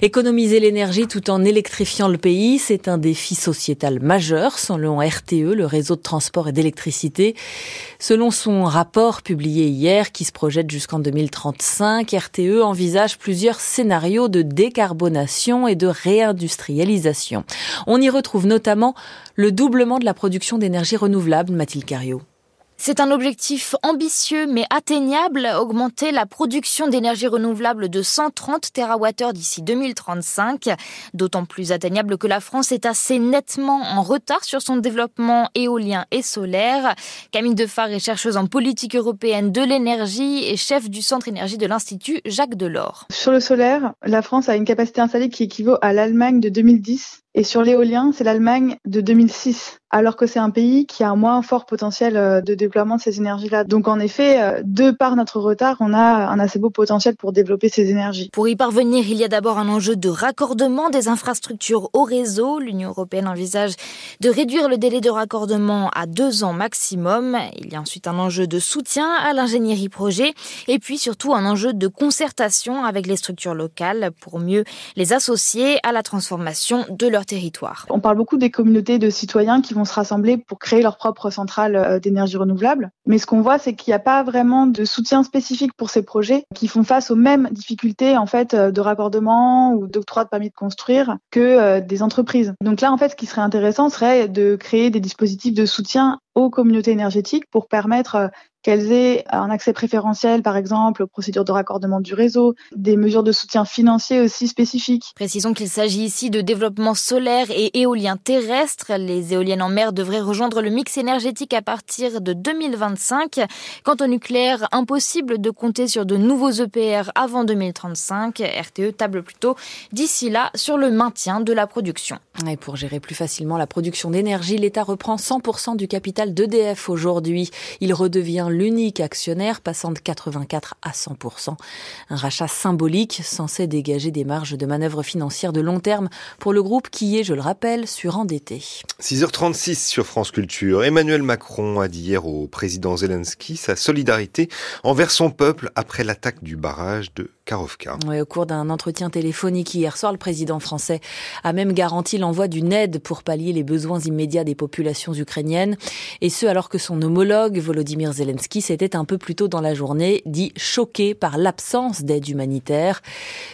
Économiser l'énergie tout en électrifiant le pays, c'est un défi sociétal majeur, selon RTE, le réseau de transport et d'électricité. Selon son rapport publié hier, qui se projette jusqu'en 2035, RTE envisage plusieurs scénarios de décarbonation et de réindustrialisation. On y retrouve notamment le doublement de la production d'énergie renouvelable, Mathilde Cario. C'est un objectif ambitieux mais atteignable, augmenter la production d'énergie renouvelable de 130 TWh d'ici 2035, d'autant plus atteignable que la France est assez nettement en retard sur son développement éolien et solaire. Camille Defar est chercheuse en politique européenne de l'énergie et chef du centre énergie de l'Institut Jacques Delors. Sur le solaire, la France a une capacité installée qui équivaut à l'Allemagne de 2010 et sur l'éolien, c'est l'Allemagne de 2006, alors que c'est un pays qui a un moins fort potentiel euh, de déploiement de ces énergies-là. Donc en effet, euh, de par notre retard, on a un assez beau potentiel pour développer ces énergies. Pour y parvenir, il y a d'abord un enjeu de raccordement des infrastructures au réseau. L'Union européenne envisage de réduire le délai de raccordement à deux ans maximum. Il y a ensuite un enjeu de soutien à l'ingénierie projet et puis surtout un enjeu de concertation avec les structures locales pour mieux les associer à la transformation de leur territoire. On parle beaucoup des communautés de citoyens qui vont se rassembler pour créer leur propre centrale euh, d'énergie renouvelable. Mais ce qu'on voit, c'est qu'il n'y a pas vraiment de soutien spécifique pour ces projets qui font face aux mêmes difficultés en fait euh, de raccordement ou d'octroi de permis de construire que euh, des entreprises. Donc là, en fait, ce qui serait intéressant serait de créer des dispositifs de soutien aux communautés énergétiques pour permettre qu'elles aient un accès préférentiel, par exemple, aux procédures de raccordement du réseau, des mesures de soutien financier aussi spécifiques. Précisons qu'il s'agit ici de développement solaire et éolien terrestre. Les éoliennes en mer devraient rejoindre le mix énergétique à partir de 2025. Quant au nucléaire, impossible de compter sur de nouveaux EPR avant 2035. RTE table plutôt d'ici là sur le maintien de la production. Et pour gérer plus facilement la production d'énergie, l'État reprend 100% du capital d'EDF aujourd'hui. Il redevient l'unique actionnaire, passant de 84 à 100%. Un rachat symbolique censé dégager des marges de manœuvre financières de long terme pour le groupe qui est, je le rappelle, surendetté. 6h36 sur France Culture. Emmanuel Macron a dit hier au président Zelensky sa solidarité envers son peuple après l'attaque du barrage de Au cours d'un entretien téléphonique hier soir, le président français a même garanti l'envoi d'une aide pour pallier les besoins immédiats des populations ukrainiennes. Et ce, alors que son homologue, Volodymyr Zelensky, s'était un peu plus tôt dans la journée dit choqué par l'absence d'aide humanitaire.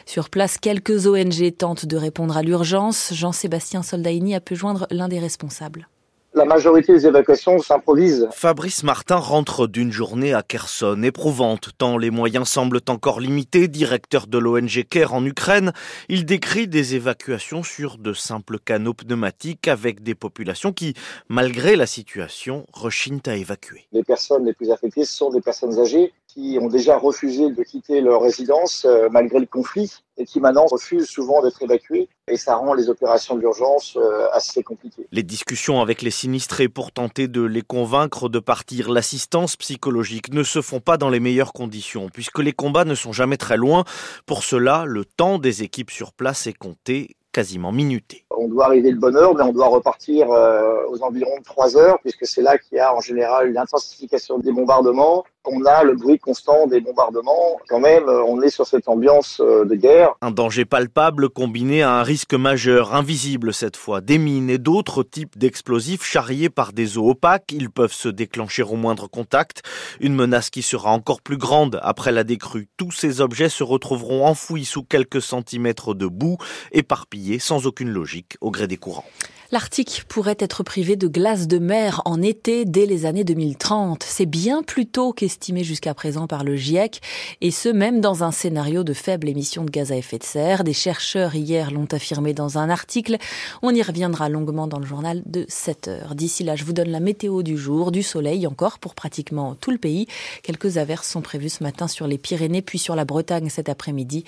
Sur place, quelques ONG tentent de répondre à l'urgence. Jean-Sébastien Soldaini a pu joindre l'un des responsables. La majorité des évacuations s'improvisent. Fabrice Martin rentre d'une journée à Kherson, éprouvante, tant les moyens semblent encore limités. Directeur de l'ONG CARE en Ukraine, il décrit des évacuations sur de simples canaux pneumatiques avec des populations qui, malgré la situation, rechignent à évacuer. Les personnes les plus affectées sont des personnes âgées qui ont déjà refusé de quitter leur résidence euh, malgré le conflit et qui maintenant refusent souvent d'être évacuées et ça rend les opérations d'urgence euh, assez compliquées. Les discussions avec les sinistrés pour tenter de les convaincre de partir, l'assistance psychologique ne se font pas dans les meilleures conditions puisque les combats ne sont jamais très loin. Pour cela, le temps des équipes sur place est compté quasiment minuté. On doit arriver de bonne heure, mais on doit repartir euh, aux environs de 3 heures, puisque c'est là qu'il y a en général l'intensification des bombardements. On a le bruit constant des bombardements. Quand même, euh, on est sur cette ambiance euh, de guerre. Un danger palpable combiné à un risque majeur, invisible cette fois. Des mines et d'autres types d'explosifs charriés par des eaux opaques. Ils peuvent se déclencher au moindre contact. Une menace qui sera encore plus grande après la décrue. Tous ces objets se retrouveront enfouis sous quelques centimètres de boue, éparpillés sans aucune logique au gré des courants. L'Arctique pourrait être privé de glace de mer en été dès les années 2030. C'est bien plus tôt qu'estimé jusqu'à présent par le GIEC, et ce même dans un scénario de faible émission de gaz à effet de serre. Des chercheurs hier l'ont affirmé dans un article. On y reviendra longuement dans le journal de 7 heures. D'ici là, je vous donne la météo du jour, du soleil encore pour pratiquement tout le pays. Quelques averses sont prévues ce matin sur les Pyrénées, puis sur la Bretagne cet après-midi.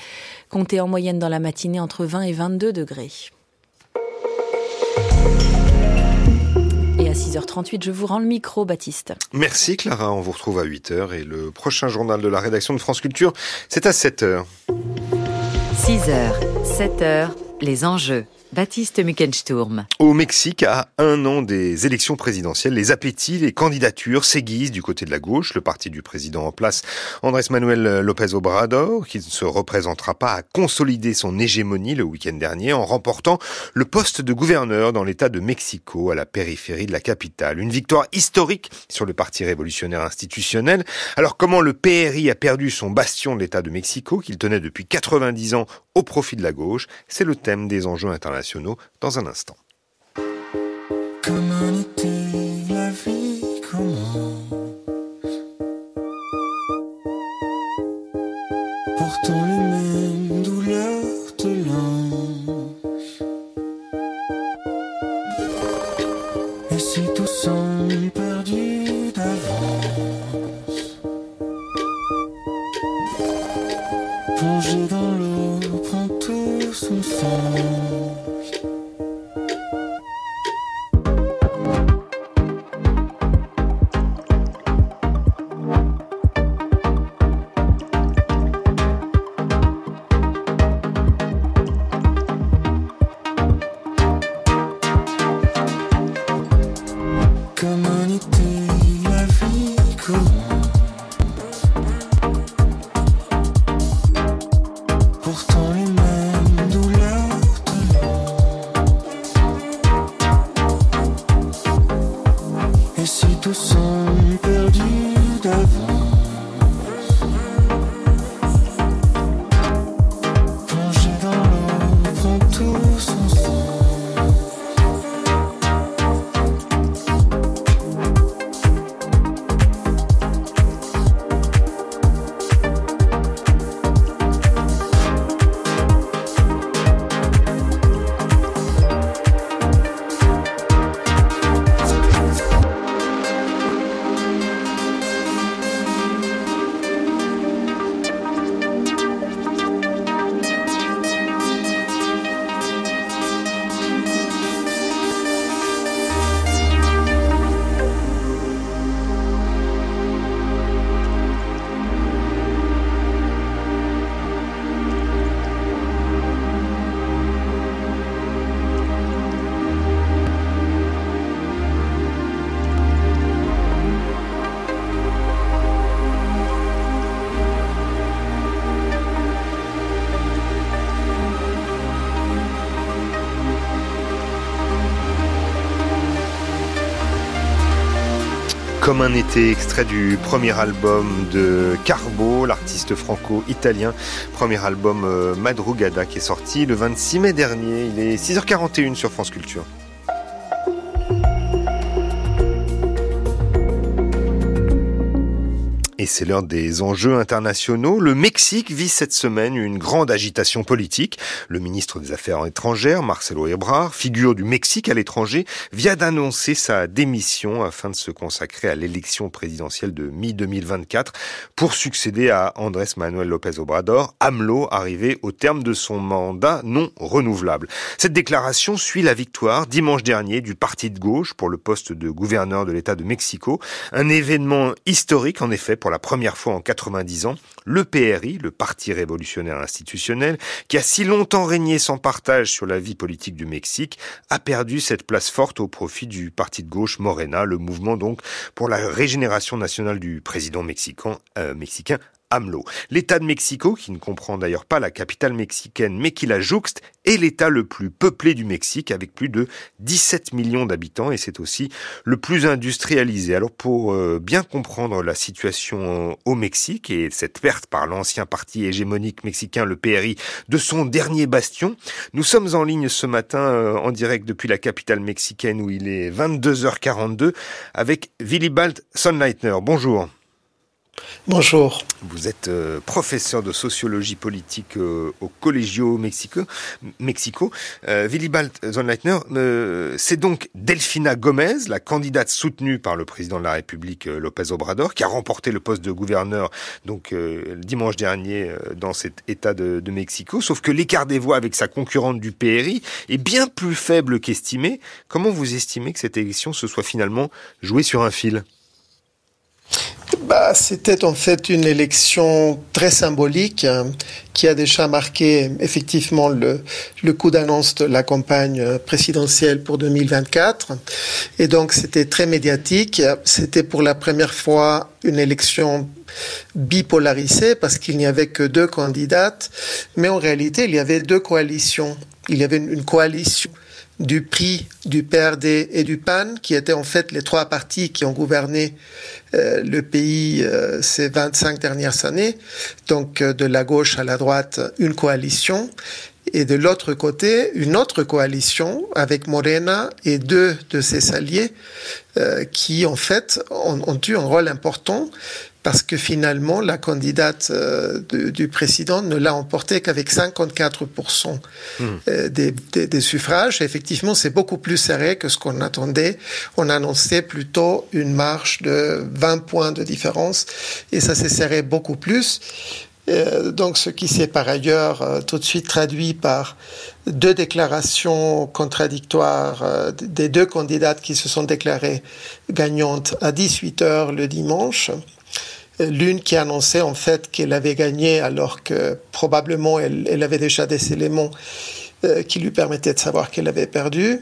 Comptez en moyenne dans la matinée entre 20 et 22 degrés. 6h38, je vous rends le micro, Baptiste. Merci Clara, on vous retrouve à 8h et le prochain journal de la rédaction de France Culture, c'est à 7h. 6h, 7h, les enjeux. Baptiste. Au Mexique, à un an des élections présidentielles, les appétits, les candidatures s'aiguisent du côté de la gauche. Le parti du président en place, Andrés Manuel López Obrador, qui ne se représentera pas, a consolidé son hégémonie le week-end dernier en remportant le poste de gouverneur dans l'État de Mexico, à la périphérie de la capitale. Une victoire historique sur le Parti révolutionnaire institutionnel. Alors comment le PRI a perdu son bastion de l'État de Mexico, qu'il tenait depuis 90 ans au profit de la gauche? C'est le thème des enjeux internationaux dans un instant. Comme un été, extrait du premier album de Carbo, l'artiste franco-italien. Premier album euh, Madrugada qui est sorti le 26 mai dernier. Il est 6h41 sur France Culture. C'est l'heure des enjeux internationaux. Le Mexique vit cette semaine une grande agitation politique. Le ministre des Affaires étrangères, Marcelo Ebrard, figure du Mexique à l'étranger, vient d'annoncer sa démission afin de se consacrer à l'élection présidentielle de mi-2024 pour succéder à Andrés Manuel López Obrador, AMLO, arrivé au terme de son mandat non renouvelable. Cette déclaration suit la victoire dimanche dernier du parti de gauche pour le poste de gouverneur de l'État de Mexico. Un événement historique en effet pour la première fois en 90 ans, le PRI, le Parti révolutionnaire institutionnel, qui a si longtemps régné sans partage sur la vie politique du Mexique, a perdu cette place forte au profit du parti de gauche Morena, le mouvement donc pour la régénération nationale du président mexicain, euh, mexicain AMLO. L'État de Mexico, qui ne comprend d'ailleurs pas la capitale mexicaine, mais qui la jouxte, est l'État le plus peuplé du Mexique, avec plus de 17 millions d'habitants, et c'est aussi le plus industrialisé. Alors pour euh, bien comprendre la situation au Mexique et cette perte par l'ancien parti hégémonique mexicain, le PRI, de son dernier bastion, nous sommes en ligne ce matin euh, en direct depuis la capitale mexicaine où il est 22h42 avec Willibald Sonnleitner. Bonjour. Bonjour. Vous êtes euh, professeur de sociologie politique euh, au Collegio Mexico. Mexico. Euh, Willibald Sonnleitner, euh, c'est donc Delfina Gomez, la candidate soutenue par le président de la République López Obrador, qui a remporté le poste de gouverneur donc dimanche dernier dans cet État de, de Mexico. Sauf que l'écart des voix avec sa concurrente du PRI est bien plus faible qu'estimé. Comment vous estimez que cette élection se soit finalement jouée sur un fil? Bah, C'était en fait une élection très symbolique hein, qui a déjà marqué effectivement le, le coup d'annonce de la campagne présidentielle pour 2024. Et donc c'était très médiatique. C'était pour la première fois une élection bipolarisée parce qu'il n'y avait que deux candidates. Mais en réalité, il y avait deux coalitions. Il y avait une coalition du PRI, du PRD et du PAN, qui étaient en fait les trois partis qui ont gouverné euh, le pays euh, ces 25 dernières années. Donc euh, de la gauche à la droite, une coalition. Et de l'autre côté, une autre coalition avec Morena et deux de ses alliés euh, qui, en fait, ont, eu un rôle important parce que finalement, la candidate euh, de, du président ne l'a emporté qu'avec 54% mmh. euh, des, des, des, suffrages. Et effectivement, c'est beaucoup plus serré que ce qu'on attendait. On annonçait plutôt une marge de 20 points de différence et ça s'est serré beaucoup plus. Euh, donc, ce qui s'est par ailleurs euh, tout de suite traduit par deux déclarations contradictoires euh, des deux candidates qui se sont déclarées gagnantes à 18 heures le dimanche. L'une qui annonçait en fait qu'elle avait gagné alors que probablement elle, avait déjà des éléments euh, qui lui permettait de savoir qu'elle avait perdu,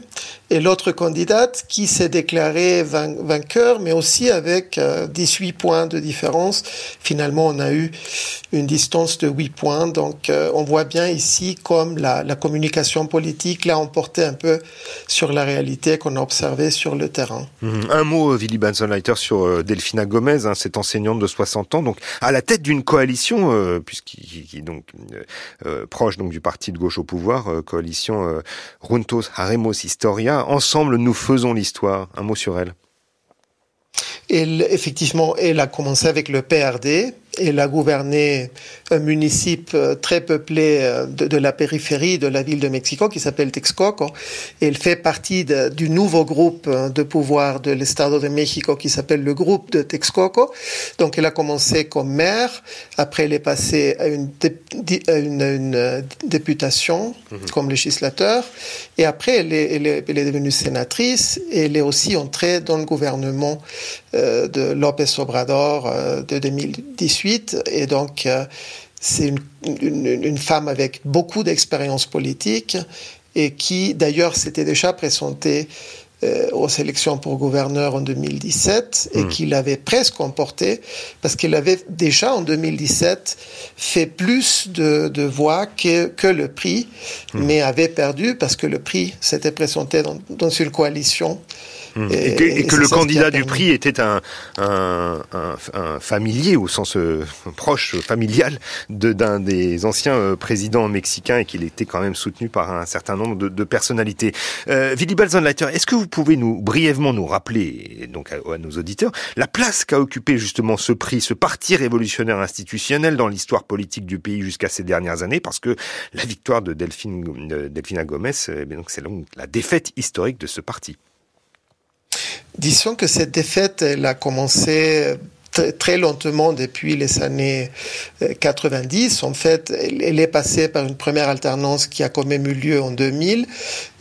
et l'autre candidate qui s'est déclarée vainqueur, mais aussi avec 18 euh, points de différence. Finalement, on a eu une distance de 8 points, donc euh, on voit bien ici comme la, communication politique l'a emporté un peu sur la réalité qu'on a observée sur le terrain. Mmh. Un mot, Willy Banzonleiter, sur Delphina Gomez, hein, cette enseignante de 60 ans, donc à la tête d'une coalition, puisqu'il est donc proche donc du parti de gauche au pouvoir, coalition euh, Runtos Haremos Historia. Ensemble, nous faisons l'histoire. Un mot sur elle. Elle, effectivement, elle a commencé avec le PRD, elle a gouverné un municipe euh, très peuplé euh, de, de, la périphérie de la ville de Mexico qui s'appelle Texcoco. Et elle fait partie de, du nouveau groupe euh, de pouvoir de l'Estado de Mexico qui s'appelle le groupe de Texcoco. Donc elle a commencé comme maire, après elle est passée à une, dé, à une, une députation mmh. comme législateur, et après elle est, elle, est, elle est, devenue sénatrice, et elle est aussi entrée dans le gouvernement euh, de López Obrador euh, de 2018 et donc euh, c'est une, une, une, femme avec beaucoup d'expérience politique et qui d'ailleurs s'était déjà présentée euh, aux élections pour gouverneur en 2017 et mmh. qu'il avait presque emporté parce qu'il avait déjà en 2017 fait plus de, de voix que, que, le prix, mmh. mais avait perdu parce que le prix s'était présenté dans, dans une coalition Mmh. Et, et, que, et que le candidat du prix était un, un, un, un, familier, au sens euh, proche, familial, d'un des anciens euh, présidents mexicains et qu'il était quand même soutenu par un certain nombre de, de personnalités. Euh, Willy Balzenleiter, est-ce que vous pouvez nous brièvement nous rappeler, donc à, à nos auditeurs, la place qu'a occupé justement ce prix, ce parti révolutionnaire institutionnel dans l'histoire politique du pays jusqu'à ces dernières années? Parce que la victoire de Delphine, de Delphina Gomez, eh c'est la défaite historique de ce parti. Disons que cette défaite, elle a commencé très lentement depuis les années 90. En fait, elle est passée par une première alternance qui a quand même eu lieu en 2000.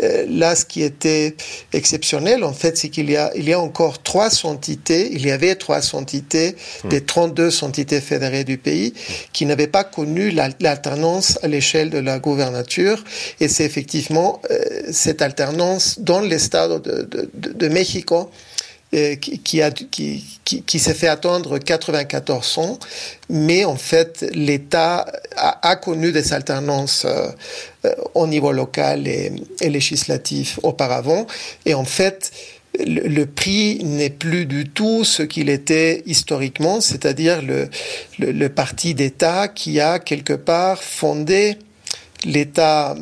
Euh, là, ce qui était exceptionnel, en fait, c'est qu'il y a, il y a encore trois entités, il y avait trois entités mmh. des 32 entités fédérées du pays qui n'avaient pas connu l'alternance à l'échelle de la gouvernature. Et c'est effectivement euh, cette alternance dans l'État de, de, de, de Mexico euh, qui, qui, a, qui, qui, qui s'est fait attendre 94 ans, mais en fait, l'État a, a, connu des alternances euh, au niveau local et, et, législatif auparavant. Et en fait, le, le prix n'est plus du tout ce qu'il était historiquement, c'est-à-dire le, le, le parti d'État qui a quelque part fondé l'État,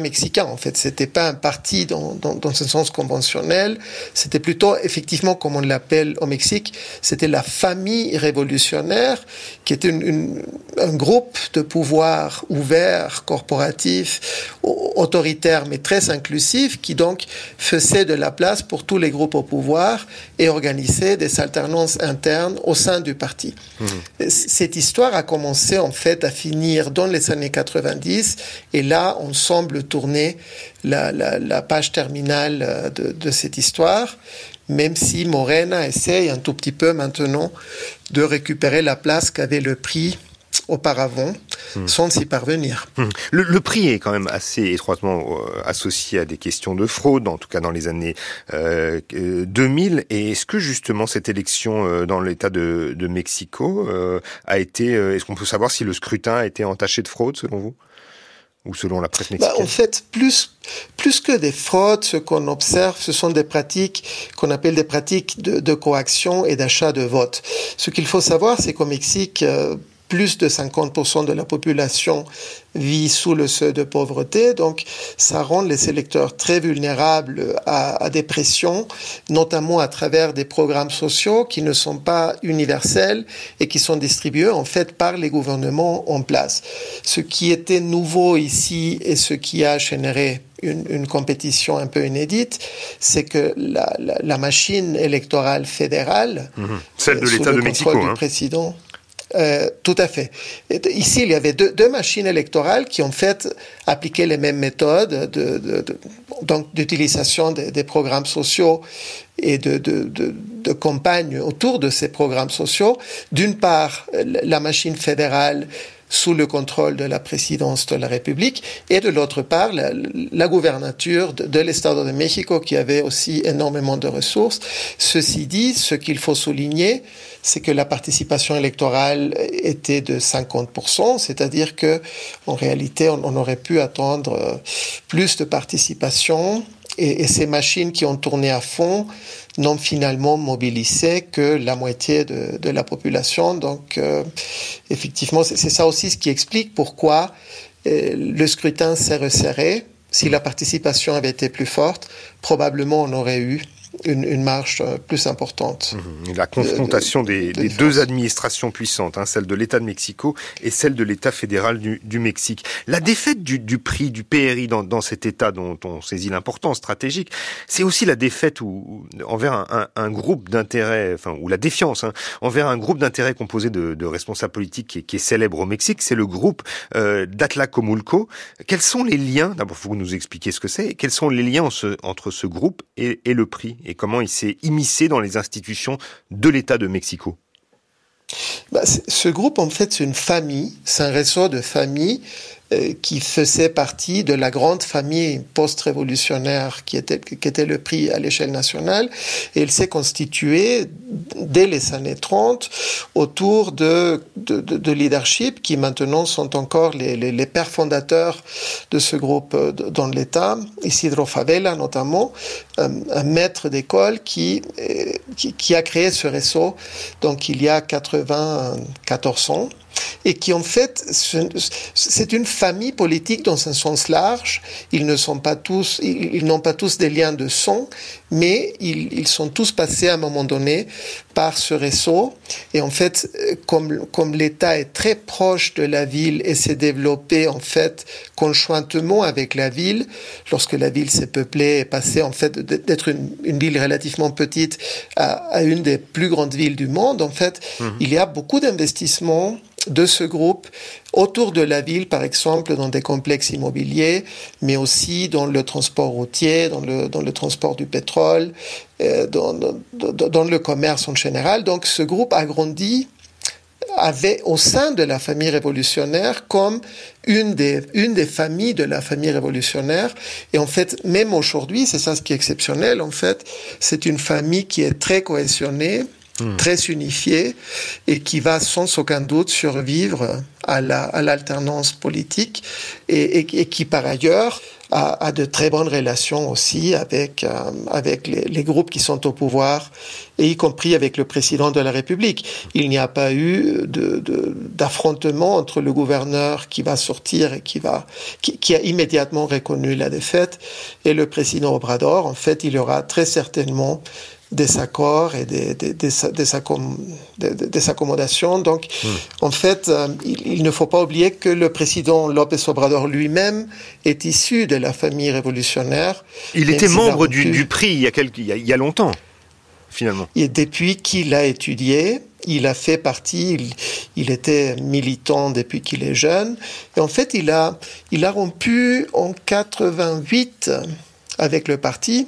mexicain. En fait, c'était pas un parti dans, dans, dans ce sens conventionnel. C'était plutôt, effectivement, comme on l'appelle au Mexique, c'était la famille révolutionnaire, qui était une, une, un groupe de pouvoir ouvert, corporatif, autoritaire, mais très inclusif, qui donc faisait de la place pour tous les groupes au pouvoir et organisait des alternances internes au sein du parti. Mmh. Cette histoire a commencé en fait à finir dans les années 90 90. Et là, on semble tourner la, la, la page terminale euh, de, de, cette histoire, même si Morena essaye un tout petit peu maintenant de récupérer la place qu'avait le prix auparavant mmh. sans s'y parvenir. Mmh. Le, le, prix est quand même assez étroitement euh, associé à des questions de fraude, en tout cas dans les années euh, 2000. Et est-ce que justement cette élection euh, dans l'État de, de, Mexico euh, a été... Euh, est-ce qu'on peut savoir si le scrutin a été entaché de fraude selon vous? Ou selon la presse mexicaine bah, En fait, plus, plus que des fraudes, ce qu'on observe, ce sont des pratiques qu'on appelle des pratiques de, de coaction et d'achat de vote. Ce qu'il faut savoir, c'est qu'au Mexique, euh, plus de 50% de la population vit sous le seuil de pauvreté. Donc, ça rend les électeurs très vulnérables à, à des pressions, notamment à travers des programmes sociaux qui ne sont pas universels et qui sont distribués en fait par les gouvernements en place. Ce qui était nouveau ici et ce qui a généré une, une, compétition un peu inédite, c'est que la, la, la, machine électorale fédérale, mmh. celle de l'État de Mexico, du hein. président, euh, tout à fait. Ici, il y avait deux, machines électorales qui ont fait appliquer les mêmes méthodes de, de, de donc d'utilisation des, des, programmes sociaux et de, campagne autour de ces programmes sociaux. D'une part, la machine fédérale sous le contrôle de la présidence de la République, et de l'autre part, la, la gouvernature de, de l'Estado de Mexico, qui avait aussi énormément de ressources. Ceci dit, ce qu'il faut souligner, c'est que la participation électorale était de 50%, c'est-à-dire que, en réalité, on, on, aurait pu attendre plus de participation, et, et ces machines qui ont tourné à fond n'ont finalement mobilisé que la moitié de, de la population. Donc, euh, effectivement, c'est ça aussi ce qui explique pourquoi euh, le scrutin s'est resserré. Si la participation avait été plus forte, probablement on aurait eu une, une, marche plus importante. Mmh. La confrontation de, de, des, des deux administrations puissantes, hein, celle de l'État de Mexico et celle de l'État fédéral du, du, Mexique. La défaite du, du prix du PRI dans, dans, cet État dont on saisit l'importance stratégique, c'est aussi la défaite où, envers un, un, un groupe d'intérêts, enfin, ou la défiance hein, envers un groupe d'intérêts composé de, de, responsables politiques qui est, qui est, célèbre au Mexique, c'est le groupe euh, d'Atlacomulco. Quels sont les liens D'abord, faut nous expliquer ce que c'est. Quels sont les liens entre ce groupe et, et le prix et comment il s'est immiscé dans les institutions de l'État de Mexico. Bah, Ce groupe, en fait, c'est une famille, c'est un réseau de familles euh, qui faisait partie de la grande famille post-révolutionnaire qui était, qui était le prix à l'échelle nationale. Et il s'est constitué dès les années 30 autour de, de, de, de, leadership qui maintenant sont encore les, les, les, pères fondateurs de ce groupe euh, dans l'État. Isidro Favela notamment, un, un maître d'école qui, euh, qui, qui a créé ce réseau donc il y a 94 ans et qui en fait, c'est une famille politique dans un sens large. Ils ne sont pas tous, ils, n'ont pas tous des liens de sang, mais ils, ils, sont tous passés à un moment donné par ce réseau. Et en fait, comme, comme l'État est très proche de la ville et s'est développé en fait conjointement avec la ville, lorsque la ville s'est peuplée et passée en fait d'être une, une, ville relativement petite à, à, une des plus grandes villes du monde, en fait, mmh. il y a beaucoup d'investissements de ce groupe autour de la ville, par exemple, dans des complexes immobiliers, mais aussi dans le transport routier, dans le, dans le transport du pétrole, euh, dans, dans, le commerce en général. Donc ce groupe a grandi avait au sein de la famille révolutionnaire comme une des, une des familles de la famille révolutionnaire. Et en fait, même aujourd'hui, c'est ça ce qui est exceptionnel, en fait, c'est une famille qui est très cohésionnée, mmh. très unifiée et qui va sans aucun doute survivre à l'alternance la, politique et, qui par ailleurs a, de très bonnes relations aussi avec, euh, avec les, les, groupes qui sont au pouvoir et y compris avec le président de la République. Il n'y a pas eu d'affrontement entre le gouverneur qui va sortir et qui, va, qui, qui a immédiatement reconnu la défaite et le président Obrador. En fait, il y aura très certainement des accords et des, des, des, des, accom des accommodations. Donc, mmh. en fait, euh, il, il, ne faut pas oublier que le président López Obrador lui-même est issu de la famille révolutionnaire. Il était membre du, du, prix il y, a quelques, il, y a, il y a longtemps, finalement. Et depuis qu'il a étudié, il a fait partie, il, il était militant depuis qu'il est jeune. Et en fait, il a, il a rompu en 88 avec le parti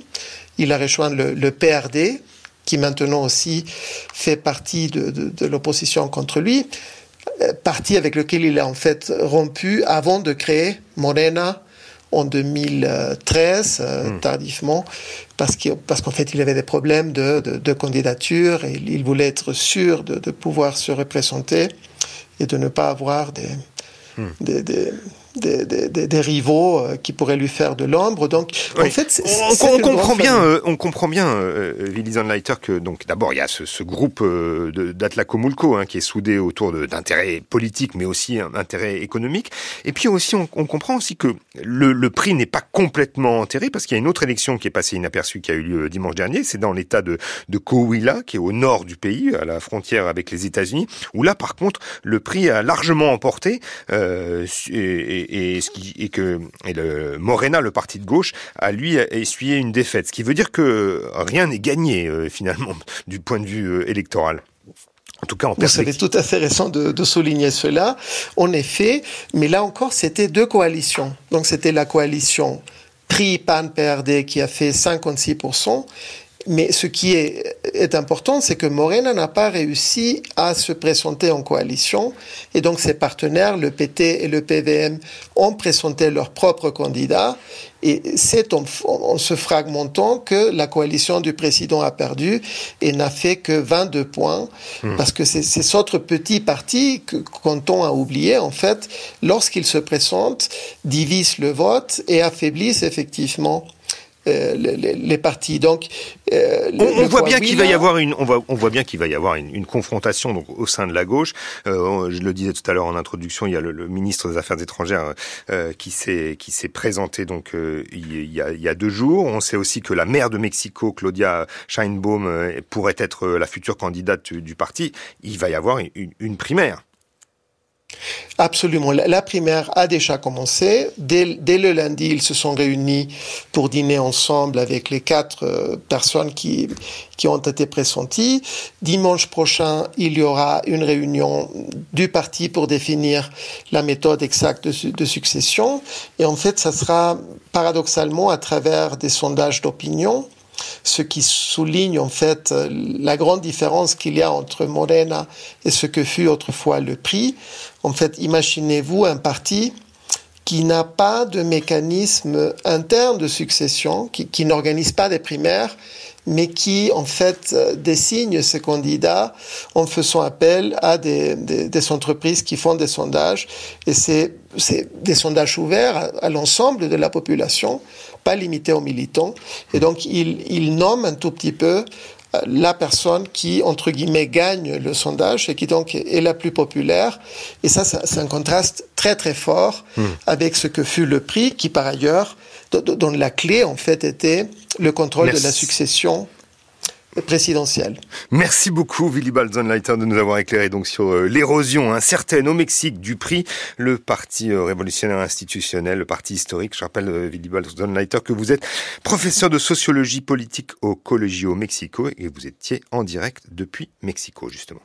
il a rejoint le, le, PRD, qui maintenant aussi fait partie de, de, de l'opposition contre lui, euh, parti avec lequel il a en fait rompu avant de créer Morena en 2013, euh, mmh. tardivement, parce qu'en parce qu'en fait, il avait des problèmes de, candidature et il voulait être sûr de, de, pouvoir se représenter et de ne pas avoir des, mmh. des, des des, des, des, rivaux euh, qui pourraient lui faire de l'ombre. Donc, en fait, on, comprend bien, euh, on comprend bien, euh, Willy Leiter, que donc d'abord il y a ce, ce groupe euh, d'Atlacomulco hein, qui est soudé autour d'intérêts politiques, mais aussi d'intérêts économiques. Et puis aussi, on, on comprend aussi que le, le prix n'est pas complètement enterré parce qu'il y a une autre élection qui est passée inaperçue qui a eu lieu dimanche dernier. C'est dans l'État de, de Coahuila, qui est au nord du pays, à la frontière avec les États-Unis, où là, par contre, le prix a largement emporté. Euh, et, et, ce qui, et que et le Morena, le parti de gauche, a lui essuyé une défaite. Ce qui veut dire que rien n'est gagné euh, finalement <laughs> du point de vue euh, électoral. En tout cas, en Vous avez tout à fait raison de, de, souligner cela. En effet, mais là encore, c'était deux coalitions. Donc c'était la coalition PRI-PAN-PRD qui a fait 56% mais ce qui est, est important, c'est que Morena n'a pas réussi à se présenter en coalition. Et donc ses partenaires, le PT et le PVM, ont présenté leurs propres candidats. Et c'est en, en, se fragmentant que la coalition du président a perdu et n'a fait que 22 points. Mmh. Parce que c'est ces autres petits partis que Canton a oublié, en fait, lorsqu'ils se présentent, divisent le vote et affaiblissent effectivement euh, les, les, partis. Donc, euh, on, on voit bien qu'il va y avoir une, on voit, on voit bien qu'il va y avoir une, une, confrontation donc au sein de la gauche. Euh, je le disais tout à l'heure en introduction, il y a le, le ministre des Affaires étrangères euh, qui s'est qui s'est présenté donc euh, il, y a, il y a deux jours. On sait aussi que la maire de Mexico, Claudia Sheinbaum, euh, pourrait être la future candidate du, du parti. Il va y avoir une, une primaire. Absolument. La primaire a déjà commencé. Dès, le lundi, ils se sont réunis pour dîner ensemble avec les quatre euh, personnes qui, qui ont été pressenties. Dimanche prochain, il y aura une réunion du parti pour définir la méthode exacte de, de succession. Et en fait, ça sera paradoxalement à travers des sondages d'opinion ce qui souligne en fait la grande différence qu'il y a entre Morena et ce que fut autrefois le prix. En fait, imaginez-vous un parti qui n'a pas de mécanisme interne de succession, qui, n'organise pas des primaires, mais qui en fait désigne ses candidats en faisant appel à des, entreprises qui font des sondages. Et c'est des sondages ouverts à l'ensemble de la population pas limité aux militants. Et donc, il, il nomme un tout petit peu la personne qui, entre guillemets, gagne le sondage et qui donc est la plus populaire. Et ça, c'est un contraste très très fort mmh. avec ce que fut le prix, qui par ailleurs, dont la clé en fait était le contrôle Merci. de la succession présidentielle. Merci beaucoup, Willy Balzenleiter, de nous avoir éclairé donc sur euh, l'érosion incertaine au Mexique du prix, le Parti euh, révolutionnaire institutionnel, le parti historique. Je rappelle, euh, Willy Balzenleiter, que vous êtes professeur de sociologie politique au Colegio Mexico et vous étiez en direct depuis Mexico, justement.